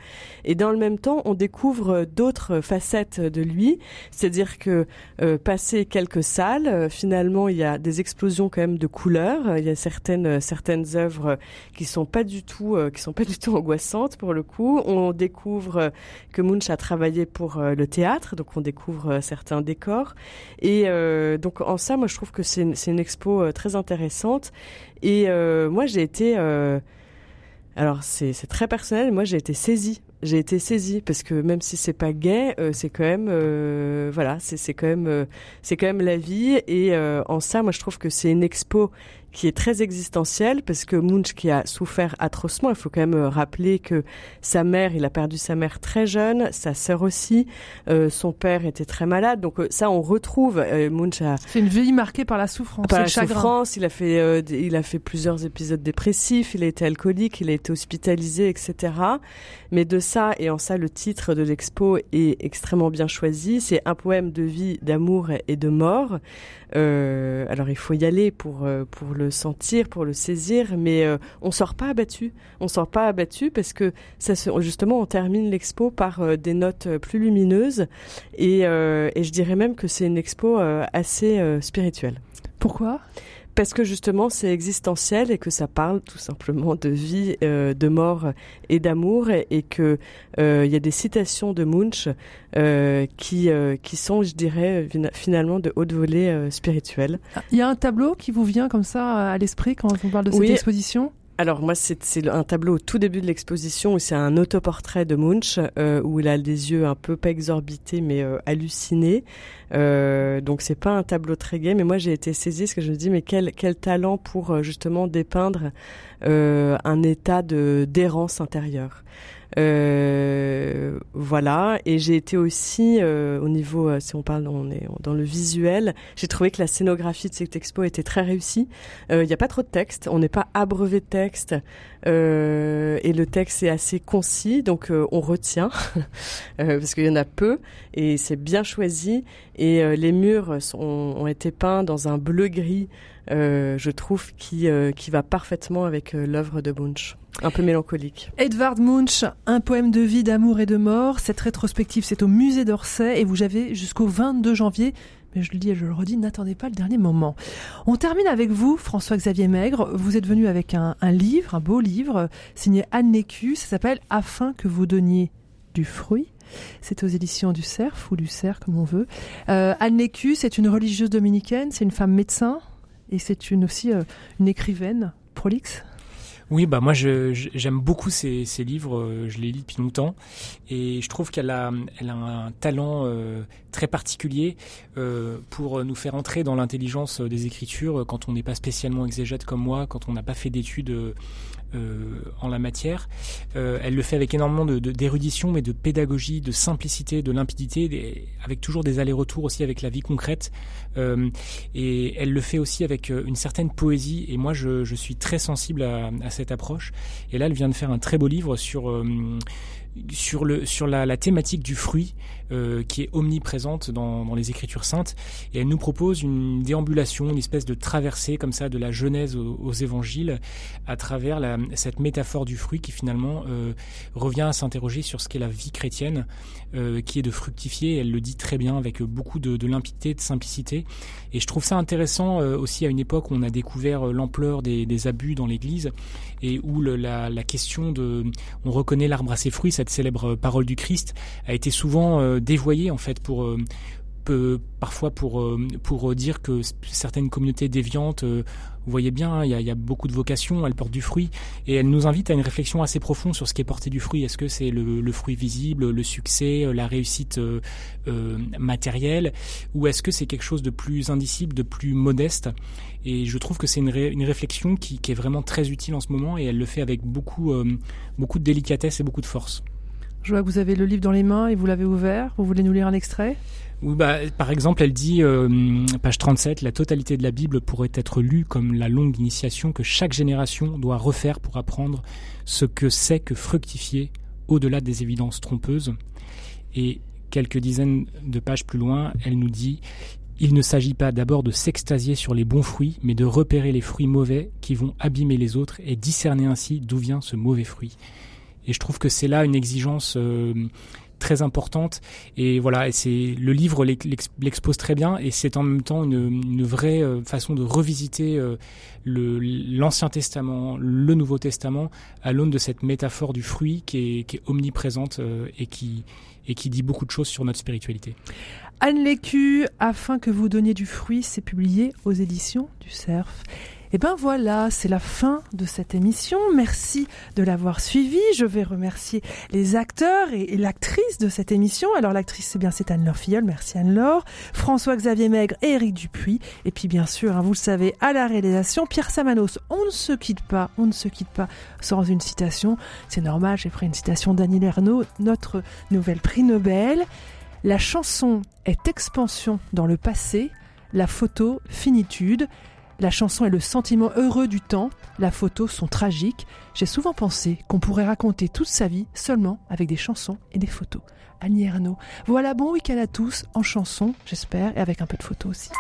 Et dans le même temps, on découvre d'autres facettes de lui, c'est-à-dire que euh, passé quelques salles, finalement il y a des explosions quand même de couleurs. Il y a certaines certaines œuvres qui sont pas du tout, qui sont pas (laughs) du tout angoissantes pour le coup. On découvre que Munch a travaillé pour le théâtre, donc on découvre certains décors. Et donc en ça, moi je trouve que c'est une, expo très intéressante. Et moi j'ai été alors c'est très personnel, moi j'ai été saisie j'ai été saisie parce que même si c'est pas gay, euh, c'est quand même euh, voilà, c'est quand même euh, c'est quand même la vie et en ça moi je trouve que c'est une expo qui est très existentielle parce que Munch qui a souffert atrocement, il faut quand même rappeler que sa mère, il a perdu sa mère très jeune, sa sœur aussi, son père était très malade, donc ça on retrouve Munch a c'est une vie marquée par la souffrance, par la souffrance, il a fait il a fait plusieurs épisodes dépressifs, il a été alcoolique, il a été hospitalisé, etc. Mais de ça, et en ça le titre de l'expo est extrêmement bien choisi, c'est un poème de vie, d'amour et de mort. Euh, alors il faut y aller pour, euh, pour le sentir, pour le saisir, mais euh, on sort pas abattu. On sort pas abattu parce que ça justement on termine l'expo par euh, des notes plus lumineuses et, et je dirais même que c'est une expo assez spirituelle. Pourquoi? Parce que justement c'est existentiel et que ça parle tout simplement de vie, euh, de mort et d'amour et, que euh, il y a des citations de Munch euh, qui qui sont, je dirais, finalement de haute volée spirituelle. Il y a un tableau qui vous vient comme ça à l'esprit quand on parle de cette exposition? Alors moi, c'est un tableau au tout début de l'exposition où c'est un autoportrait de Munch euh, où il a des yeux un peu pas exorbités mais euh, hallucinés. Euh, donc c'est pas un tableau très gai, mais moi j'ai été saisie parce que je me dis mais quel quel talent pour euh, justement dépeindre un état de d'errance intérieure. Euh, voilà. Et j'ai été aussi euh, au niveau, euh, si on parle, on est dans le visuel. J'ai trouvé que la scénographie de cette expo était très réussie. Il n'y a pas trop de texte. On n'est pas abreuvé de texte. et le texte est assez concis, donc on retient (laughs) parce qu'il y en a peu et c'est bien choisi. Et les murs sont, ont été peints dans un bleu gris. Je trouve qui qui va parfaitement avec l'œuvre de Bunch un peu mélancolique. Edvard Munch, un poème de vie, d'amour et de mort. Cette rétrospective, c'est au musée d'Orsay et vous avez jusqu'au 22 janvier. Mais je le dis et je le redis, n'attendez pas le dernier moment. On termine avec vous, François-Xavier Maigre. Vous êtes venu avec un, livre, un beau livre, signé Anne Lécu. Ça s'appelle Afin que vous donniez du fruit. C'est aux éditions du Cerf ou du Cerf, comme on veut. Euh, Anne Lécu, c'est une religieuse dominicaine, c'est une femme médecin et c'est une, aussi euh, une écrivaine prolixe. Oui, bah moi j'aime beaucoup ces livres, euh, je les lis depuis longtemps et je trouve qu'elle a, elle a un talent euh, très particulier euh, pour nous faire entrer dans l'intelligence des écritures quand on n'est pas spécialement exégète comme moi, quand on n'a pas fait d'études euh, en la matière. Euh, elle le fait avec énormément d'érudition, mais de pédagogie, de simplicité, de limpidité, avec toujours des allers-retours aussi avec la vie concrète. Euh, et elle le fait aussi avec une certaine poésie. Et moi, je, suis très sensible à, cette approche. Et là, elle vient de faire un très beau livre sur sur, le, sur la thématique du fruit euh, qui est omniprésente dans, dans, les Écritures saintes. Et elle nous propose une déambulation, une espèce de traversée comme ça de la Genèse aux, évangiles à travers cette métaphore du fruit qui finalement euh, revient à s'interroger sur ce qu'est la vie chrétienne, euh, qui est de fructifier. Elle le dit très bien avec beaucoup de, de limpidité, de simplicité. Et je trouve ça intéressant aussi à une époque où on a découvert l'ampleur des, abus dans l'Église et où la, question de on reconnaît l'arbre à ses fruits, cette célèbre parole du Christ, a été souvent euh, dévoyée en fait pour parfois pour pour dire que certaines communautés déviantes vous voyez bien, hein, il y, a, beaucoup de vocations, elle porte du fruit, et elle nous invite à une réflexion assez profonde sur ce qui est porté du fruit. Est-ce que c'est le, fruit visible, le succès, euh, la réussite euh, euh, matérielle, ou est-ce que c'est quelque chose de plus indicible, de plus modeste? Et je trouve que c'est une, une, réflexion qui, qui, est vraiment très utile en ce moment, et elle le fait avec beaucoup, beaucoup de délicatesse et beaucoup de force. Je vois que vous avez le livre dans les mains et vous l'avez ouvert. Vous voulez nous lire un extrait? Bah, par exemple, elle dit, euh, page 37, la totalité de la Bible pourrait être lue comme la longue initiation que chaque génération doit refaire pour apprendre ce que c'est que fructifier au-delà des évidences trompeuses. Et quelques dizaines de pages plus loin, elle nous dit, il ne s'agit pas d'abord de s'extasier sur les bons fruits, mais de repérer les fruits mauvais qui vont abîmer les autres et discerner ainsi d'où vient ce mauvais fruit. Et je trouve que c'est là une exigence euh, très importante. Et voilà, c'est le livre l'expose très bien et c'est en même temps une, vraie euh, façon de revisiter euh, l'Ancien Testament, le Nouveau Testament à l'aune de cette métaphore du fruit qui est, omniprésente euh, et qui et qui dit beaucoup de choses sur notre spiritualité. Anne Lécu, afin que vous donniez du fruit, c'est publié aux éditions du Cerf. Et ben voilà, c'est la fin de cette émission. Merci de l'avoir suivi. Je vais remercier les acteurs et, l'actrice de cette émission. Alors l'actrice, c'est bien c'est Anne-Laure Filleul. Merci Anne-Laure. François-Xavier Maigre et Eric Dupuis. Et puis bien sûr, hein, vous le savez, à la réalisation, Pierre Samanos. On ne se quitte pas, on ne se quitte pas sans une citation. C'est normal, j'ai pris une citation d'Annie Lernaud, notre nouvelle prix Nobel. La chanson est expansion dans le passé, la photo finitude. La chanson est le sentiment heureux du temps, la photo sont tragiques. J'ai souvent pensé qu'on pourrait raconter toute sa vie seulement avec des chansons et des photos. Annie Ernaux. Voilà, bon week-end à tous, en chanson, j'espère, et avec un peu de photos aussi.